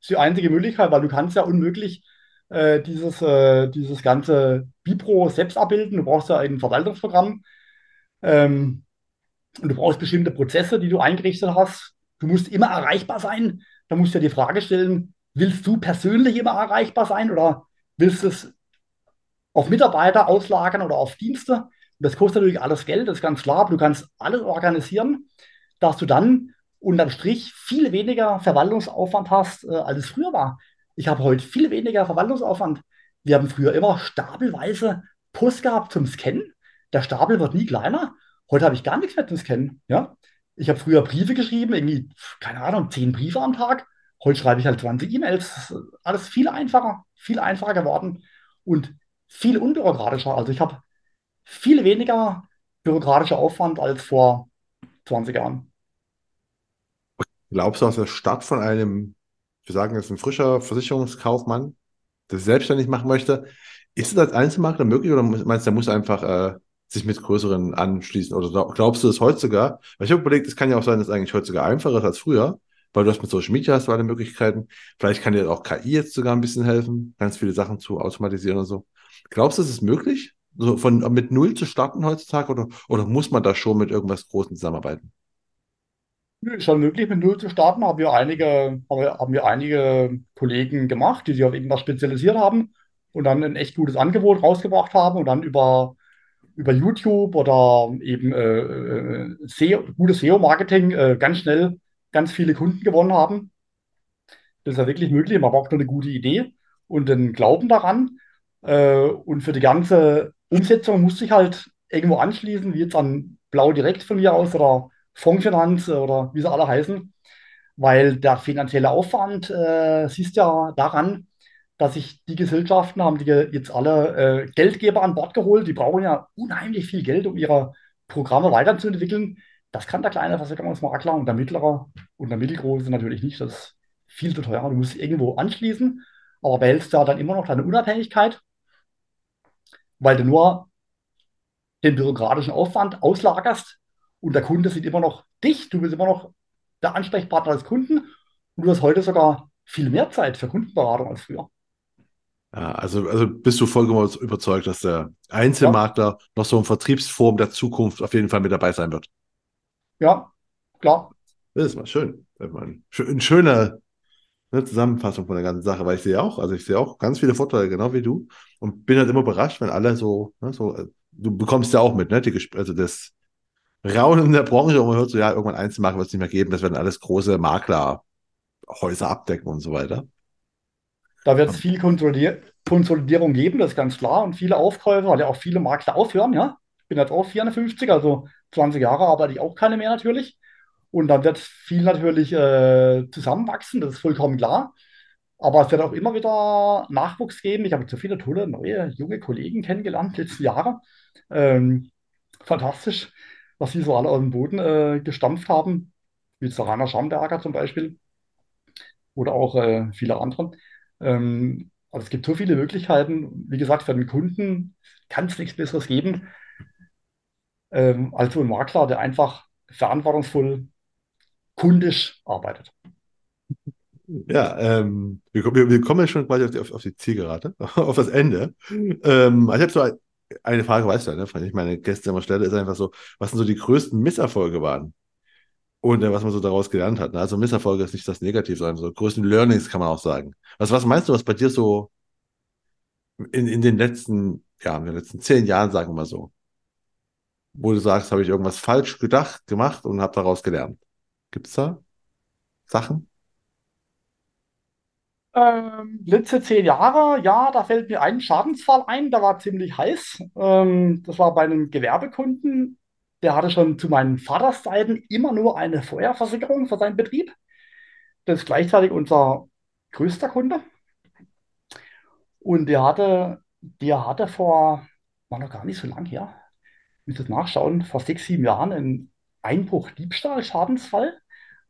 ist die einzige Möglichkeit, weil du kannst ja unmöglich äh, dieses, äh, dieses ganze Bipro selbst abbilden. Du brauchst ja ein Verwaltungsprogramm ähm, und du brauchst bestimmte Prozesse, die du eingerichtet hast. Du musst immer erreichbar sein. Da musst du dir die Frage stellen, willst du persönlich immer erreichbar sein oder willst du es auf Mitarbeiter auslagern oder auf Dienste. Und das kostet natürlich alles Geld, das ist ganz klar, aber du kannst alles organisieren, dass du dann unterm Strich viel weniger Verwaltungsaufwand hast, äh, als es früher war. Ich habe heute viel weniger Verwaltungsaufwand. Wir haben früher immer stapelweise Post gehabt zum Scannen. Der Stapel wird nie kleiner. Heute habe ich gar nichts mehr zum Scannen. Ja? Ich habe früher Briefe geschrieben, irgendwie, keine Ahnung, zehn Briefe am Tag. Heute schreibe ich halt 20 E-Mails. Alles viel einfacher, viel einfacher geworden. Und viel unbürokratischer. Also ich habe viel weniger bürokratischer Aufwand als vor 20 Jahren. Glaubst du, aus der Start von einem, wir sagen jetzt ein frischer Versicherungskaufmann, der selbstständig machen möchte, ist es als Einzelmakler möglich oder meinst du, der muss einfach äh, sich mit größeren anschließen? Oder glaubst du das heute sogar? Weil ich habe überlegt, es kann ja auch sein, dass es eigentlich heute sogar einfacher ist als früher, weil du hast mit Social Media hast du alle Möglichkeiten. Vielleicht kann dir auch KI jetzt sogar ein bisschen helfen, ganz viele Sachen zu automatisieren und so. Glaubst du, es ist möglich, so von, mit Null zu starten heutzutage oder, oder muss man da schon mit irgendwas Großem zusammenarbeiten? Schon möglich, mit Null zu starten. Haben wir einige, haben wir einige Kollegen gemacht, die sich auf irgendwas spezialisiert haben und dann ein echt gutes Angebot rausgebracht haben und dann über, über YouTube oder eben äh, äh SEO, gutes SEO-Marketing äh, ganz schnell ganz viele Kunden gewonnen haben. Das ist ja wirklich möglich. Man braucht nur eine gute Idee und den Glauben daran. Äh, und für die ganze Umsetzung musste ich halt irgendwo anschließen, wie jetzt an Blau direkt von mir aus oder Fondsfinanz oder wie sie alle heißen, weil der finanzielle Aufwand, äh, siehst ja daran, dass sich die Gesellschaften haben die jetzt alle äh, Geldgeber an Bord geholt. Die brauchen ja unheimlich viel Geld, um ihre Programme weiterzuentwickeln. Das kann der kleine Versicherungsmakler und der mittlere und der mittelgroße natürlich nicht. Das ist viel zu teuer. Du musst irgendwo anschließen, aber behältst ja dann immer noch deine Unabhängigkeit weil du nur den bürokratischen Aufwand auslagerst und der Kunde sieht immer noch dich, du bist immer noch der Ansprechpartner des Kunden und du hast heute sogar viel mehr Zeit für Kundenberatung als früher. Ja, also, also bist du vollkommen überzeugt, dass der Einzelmakler ja. noch so eine Vertriebsform der Zukunft auf jeden Fall mit dabei sein wird? Ja, klar. Das ist mal schön. Ein schöner eine Zusammenfassung von der ganzen Sache, weil ich sehe auch, also ich sehe auch ganz viele Vorteile, genau wie du. Und bin halt immer überrascht, wenn alle so, ne, so, du bekommst ja auch mit, ne, die, also das Raunen in der Branche und man hört so, ja, irgendwann Einzelmakler wird es nicht mehr geben, das werden alles große Maklerhäuser abdecken und so weiter. Da wird es viel Konsolidier Konsolidierung geben, das ist ganz klar. Und viele Aufkäufer, weil ja auch viele Makler aufhören, ja. Ich bin jetzt auch 54, also 20 Jahre arbeite ich auch keine mehr natürlich. Und dann wird viel natürlich äh, zusammenwachsen, das ist vollkommen klar. Aber es wird auch immer wieder Nachwuchs geben. Ich habe so viele tolle neue junge Kollegen kennengelernt letzten Jahre. Ähm, fantastisch, was sie so alle aus dem Boden äh, gestampft haben, wie Sarana Schamberger zum Beispiel oder auch äh, viele andere. Ähm, also es gibt so viele Möglichkeiten. Wie gesagt, für den Kunden kann es nichts Besseres geben ähm, als so ein Makler, der einfach verantwortungsvoll kundisch arbeitet. Ja, ähm, wir, wir, kommen ja schon quasi auf die, auf, auf die Zielgerade, auf das Ende. Ähm, ich habe so eine Frage, weißt du, ne, ich meine Gäste immer stelle, ist einfach so, was sind so die größten Misserfolge waren? Und äh, was man so daraus gelernt hat. Ne? Also Misserfolge ist nicht das Negative, sondern so größten Learnings kann man auch sagen. Was, was meinst du, was bei dir so in, in den letzten, ja, in den letzten zehn Jahren, sagen wir mal so, wo du sagst, habe ich irgendwas falsch gedacht, gemacht und habe daraus gelernt? Gibt es da Sachen? Ähm, letzte zehn Jahre, ja, da fällt mir ein Schadensfall ein, der war ziemlich heiß. Ähm, das war bei einem Gewerbekunden, der hatte schon zu meinen Vaterszeiten immer nur eine Feuerversicherung für seinen Betrieb. Das ist gleichzeitig unser größter Kunde. Und der hatte, der hatte vor, war noch gar nicht so lang her, muss das nachschauen, vor sechs, sieben Jahren einen Einbruch-Diebstahl-Schadensfall,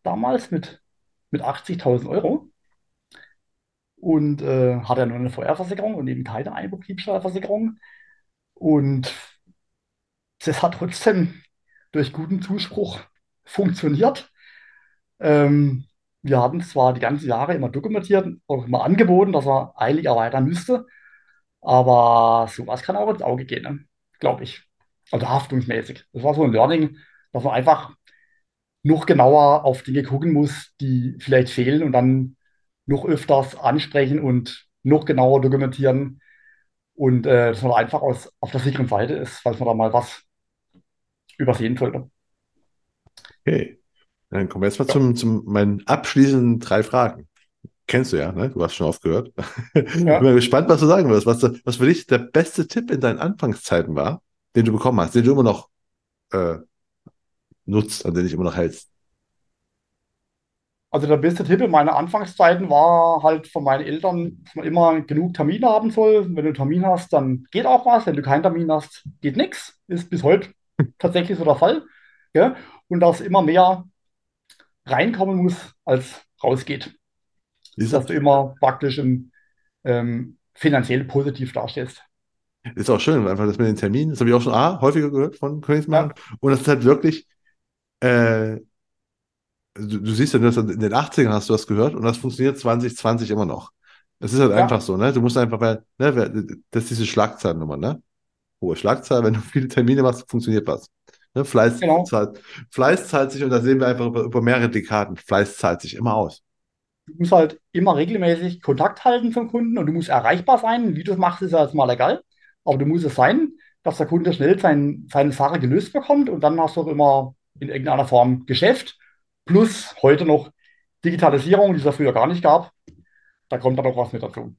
damals mit, mit 80.000 Euro und äh, hat er nur eine Feuerversicherung und eben keine Einbruchdiebstahlversicherung. Und das hat trotzdem durch guten Zuspruch funktioniert. Ähm, wir hatten zwar die ganzen Jahre immer dokumentiert, auch immer angeboten, dass er eilig erweitern müsste, aber sowas kann auch ins Auge gehen, ne? glaube ich. Also haftungsmäßig. Das war so ein Learning, dass man einfach noch genauer auf Dinge gucken muss, die vielleicht fehlen und dann noch öfters ansprechen und noch genauer dokumentieren und äh, dass man einfach aus, auf der sicheren Seite ist, falls man da mal was übersehen sollte. Okay, dann kommen wir jetzt mal ja. zum, zum meinen abschließenden drei Fragen. Kennst du ja, ne? Du hast schon aufgehört. Ja. Bin mal gespannt, was du sagen wirst. Was, was für dich der beste Tipp in deinen Anfangszeiten war, den du bekommen hast, den du immer noch äh, nutzt, an den dich immer noch hältst. Also der beste Tipp in meinen Anfangszeiten war halt von meinen Eltern, dass man immer genug Termine haben soll. Wenn du einen Termin hast, dann geht auch was. Wenn du keinen Termin hast, geht nichts. Ist bis heute tatsächlich so der Fall. Ja? Und dass immer mehr reinkommen muss, als rausgeht. Ist dass du immer praktisch im, ähm, finanziell positiv dastehst. Ist auch schön, einfach das mit den Terminen, das habe ich auch schon A, häufiger gehört von Königsmann. Ja. Und das ist halt wirklich, äh, du, du siehst ja, in den 80ern hast du das gehört und das funktioniert 2020 immer noch. Es ist halt ja. einfach so, ne? Du musst einfach, weil, ne, das ist diese Schlagzeilennummer, ne? Hohe Schlagzahl, wenn du viele Termine machst, funktioniert was. Ne? Fleiß, genau. zahlt, Fleiß zahlt sich, und da sehen wir einfach über, über mehrere Dekaden, Fleiß zahlt sich immer aus. Du musst halt immer regelmäßig Kontakt halten zum Kunden und du musst erreichbar sein. Wie du es machst, ist ja jetzt mal egal. Aber du musst es sein, dass der Kunde schnell sein, seine Sache gelöst bekommt und dann hast du auch immer in irgendeiner Form Geschäft plus heute noch Digitalisierung, die es ja früher gar nicht gab. Da kommt dann noch was mit dazu.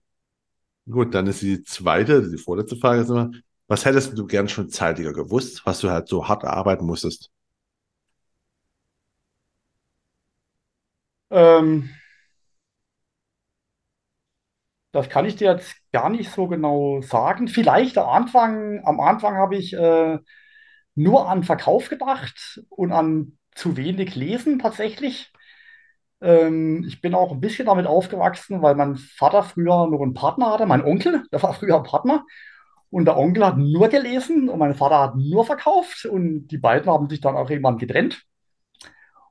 Gut, dann ist die zweite, die vorletzte Frage ist immer, was hättest du gern schon zeitiger gewusst, was du halt so hart erarbeiten musstest? Ähm, das kann ich dir jetzt gar nicht so genau sagen. Vielleicht am Anfang, am Anfang habe ich äh, nur an Verkauf gedacht und an zu wenig lesen tatsächlich. Ähm, ich bin auch ein bisschen damit aufgewachsen, weil mein Vater früher noch einen Partner hatte, mein Onkel, der war früher Partner. Und der Onkel hat nur gelesen und mein Vater hat nur verkauft. Und die beiden haben sich dann auch irgendwann getrennt.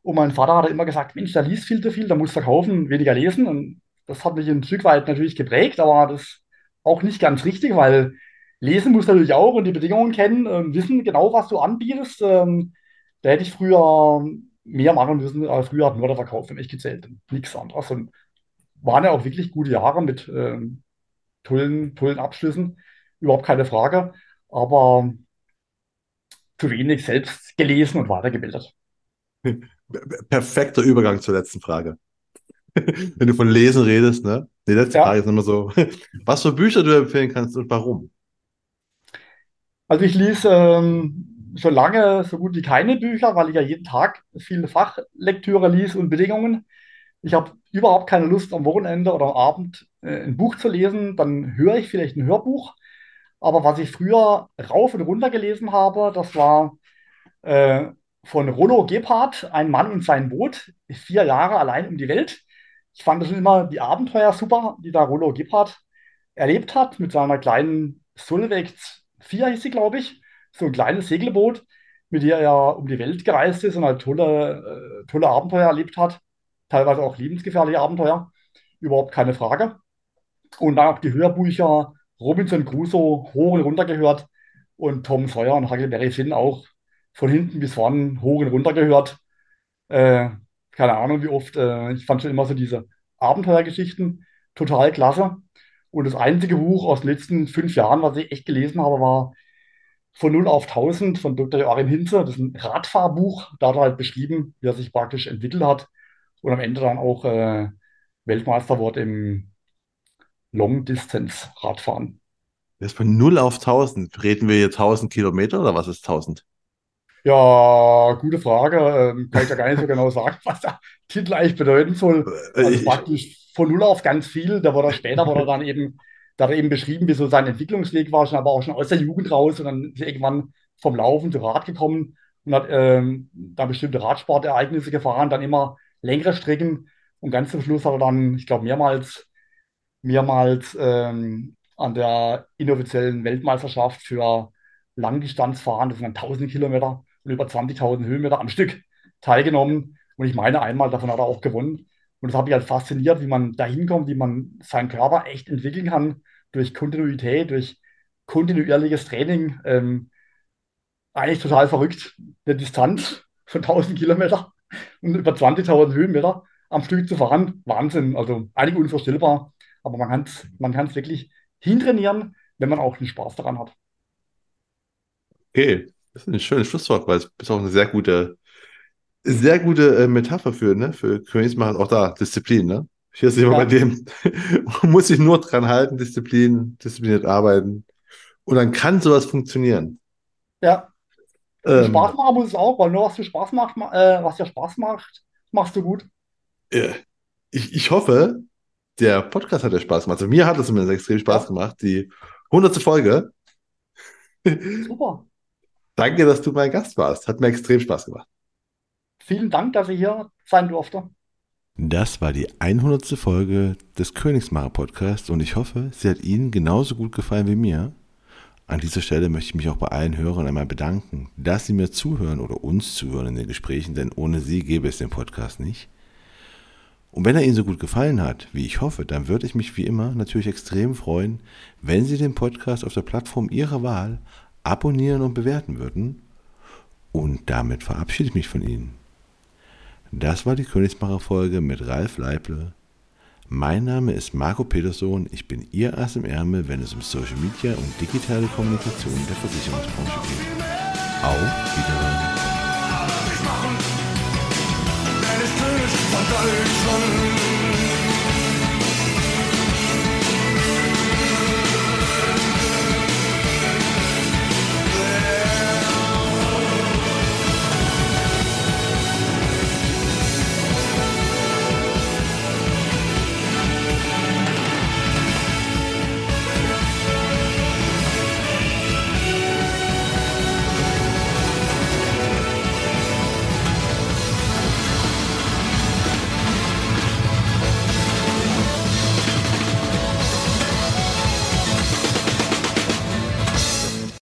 Und mein Vater hat immer gesagt, Mensch, der liest viel zu viel, der muss verkaufen, weniger lesen. Und das hat mich ein Stück weit natürlich geprägt, aber das auch nicht ganz richtig, weil lesen muss natürlich auch und die Bedingungen kennen und wissen genau, was du anbietest. Ähm, da hätte ich früher mehr machen müssen, aber früher hat nur der Verkauf für mich gezählt, nichts anderes. Und waren ja auch wirklich gute Jahre mit ähm, tollen, tollen Abschlüssen, überhaupt keine Frage, aber zu wenig selbst gelesen und weitergebildet. Perfekter Übergang zur letzten Frage. Wenn du von Lesen redest, ne? Die letzte ja. Frage ist immer so, was für Bücher du empfehlen kannst und warum? Also ich lese ähm, schon lange so gut wie keine Bücher, weil ich ja jeden Tag viele Fachlektüre liest und Bedingungen. ich habe überhaupt keine Lust am Wochenende oder am Abend äh, ein Buch zu lesen, dann höre ich vielleicht ein Hörbuch. Aber was ich früher rauf und runter gelesen habe, das war äh, von Rollo Gebhardt, Ein Mann und sein Boot, vier Jahre allein um die Welt. Ich fand schon immer die Abenteuer super, die da Rollo Gebhardt erlebt hat mit seiner kleinen Solveig 4 hieß sie, glaube ich. So ein kleines Segelboot, mit der er um die Welt gereist ist und halt tolle, äh, tolle Abenteuer erlebt hat. Teilweise auch lebensgefährliche Abenteuer. Überhaupt keine Frage. Und dann auch die Hörbücher Robinson Crusoe hoch und runter gehört und Tom Sawyer und Huckleberry Finn auch von hinten bis vorne hoch und runter gehört. Äh, keine Ahnung, wie oft. Äh, ich fand schon immer so diese Abenteuergeschichten total klasse. Und das einzige Buch aus den letzten fünf Jahren, was ich echt gelesen habe, war von 0 auf 1000 von Dr. Joachim Hinze. Das ist ein Radfahrbuch. Da hat er halt beschrieben, wie er sich praktisch entwickelt hat und am Ende dann auch äh, Weltmeister wurde im Long-Distance-Radfahren. Jetzt von 0 auf 1000. Reden wir hier 1000 Kilometer oder was ist 1000? Ja, gute Frage. Ähm, kann ich ja gar nicht so genau sagen, was der Titel eigentlich bedeuten soll. Äh, Also praktisch von null auf ganz viel. Da wurde er später wurde dann eben, da hat er eben beschrieben, wie so sein Entwicklungsweg war, schon aber auch schon aus der Jugend raus und dann ist er irgendwann vom Laufen zu Rad gekommen und hat ähm, dann bestimmte Radsportereignisse gefahren, dann immer längere Strecken und ganz zum Schluss hat er dann, ich glaube, mehrmals, mehrmals ähm, an der inoffiziellen Weltmeisterschaft für Langdistanzfahren, das sind dann 1000 Kilometer und über 20.000 Höhenmeter am Stück teilgenommen. Und ich meine, einmal davon hat er auch gewonnen. Und das hat mich halt fasziniert, wie man da hinkommt, wie man seinen Körper echt entwickeln kann durch Kontinuität, durch kontinuierliches Training. Ähm, eigentlich total verrückt, eine Distanz von 1000 Kilometer und über 20.000 Höhenmeter am Stück zu fahren. Wahnsinn, also eigentlich unvorstellbar. Aber man kann es man wirklich hintrainieren, wenn man auch den Spaß daran hat. Okay, das ist ein schönes Schlusswort, weil es ist auch eine sehr gute, sehr gute äh, Metapher für, ne, für Königsmacher, auch da, Disziplin, ne? Hier ist immer Ja. bei dem, man muss sich nur dran halten, Disziplin, diszipliniert arbeiten. Und dann kann sowas funktionieren. Ja, Ähm, Spaß machen muss es auch, weil nur was dir Spaß macht, ma- äh, was dir Spaß macht, machst du gut. ich, ich hoffe, der Podcast hat dir Spaß gemacht. Also mir hat es zumindest extrem Spaß gemacht. Die hundertste Folge. Super. Danke, dass du mein Gast warst. Hat mir extrem Spaß gemacht. Vielen Dank, dass ich hier sein durfte. Das war die 100. Folge des Königsmacher Podcasts und ich hoffe, sie hat Ihnen genauso gut gefallen wie mir. An dieser Stelle möchte ich mich auch bei allen Hörern einmal bedanken, dass Sie mir zuhören oder uns zuhören in den Gesprächen, denn ohne Sie gäbe es den Podcast nicht. Und wenn er Ihnen so gut gefallen hat, wie ich hoffe, dann würde ich mich wie immer natürlich extrem freuen, wenn Sie den Podcast auf der Plattform Ihrer Wahl abonnieren und bewerten würden. Und damit verabschiede ich mich von Ihnen. Das war die Königsmacher-Folge mit Ralf Leible. Mein Name ist Marco Peterson. Ich bin Ihr Ass im Ärmel, wenn es um Social Media und digitale Kommunikation der Versicherungsbranche geht. Auf Wiedersehen.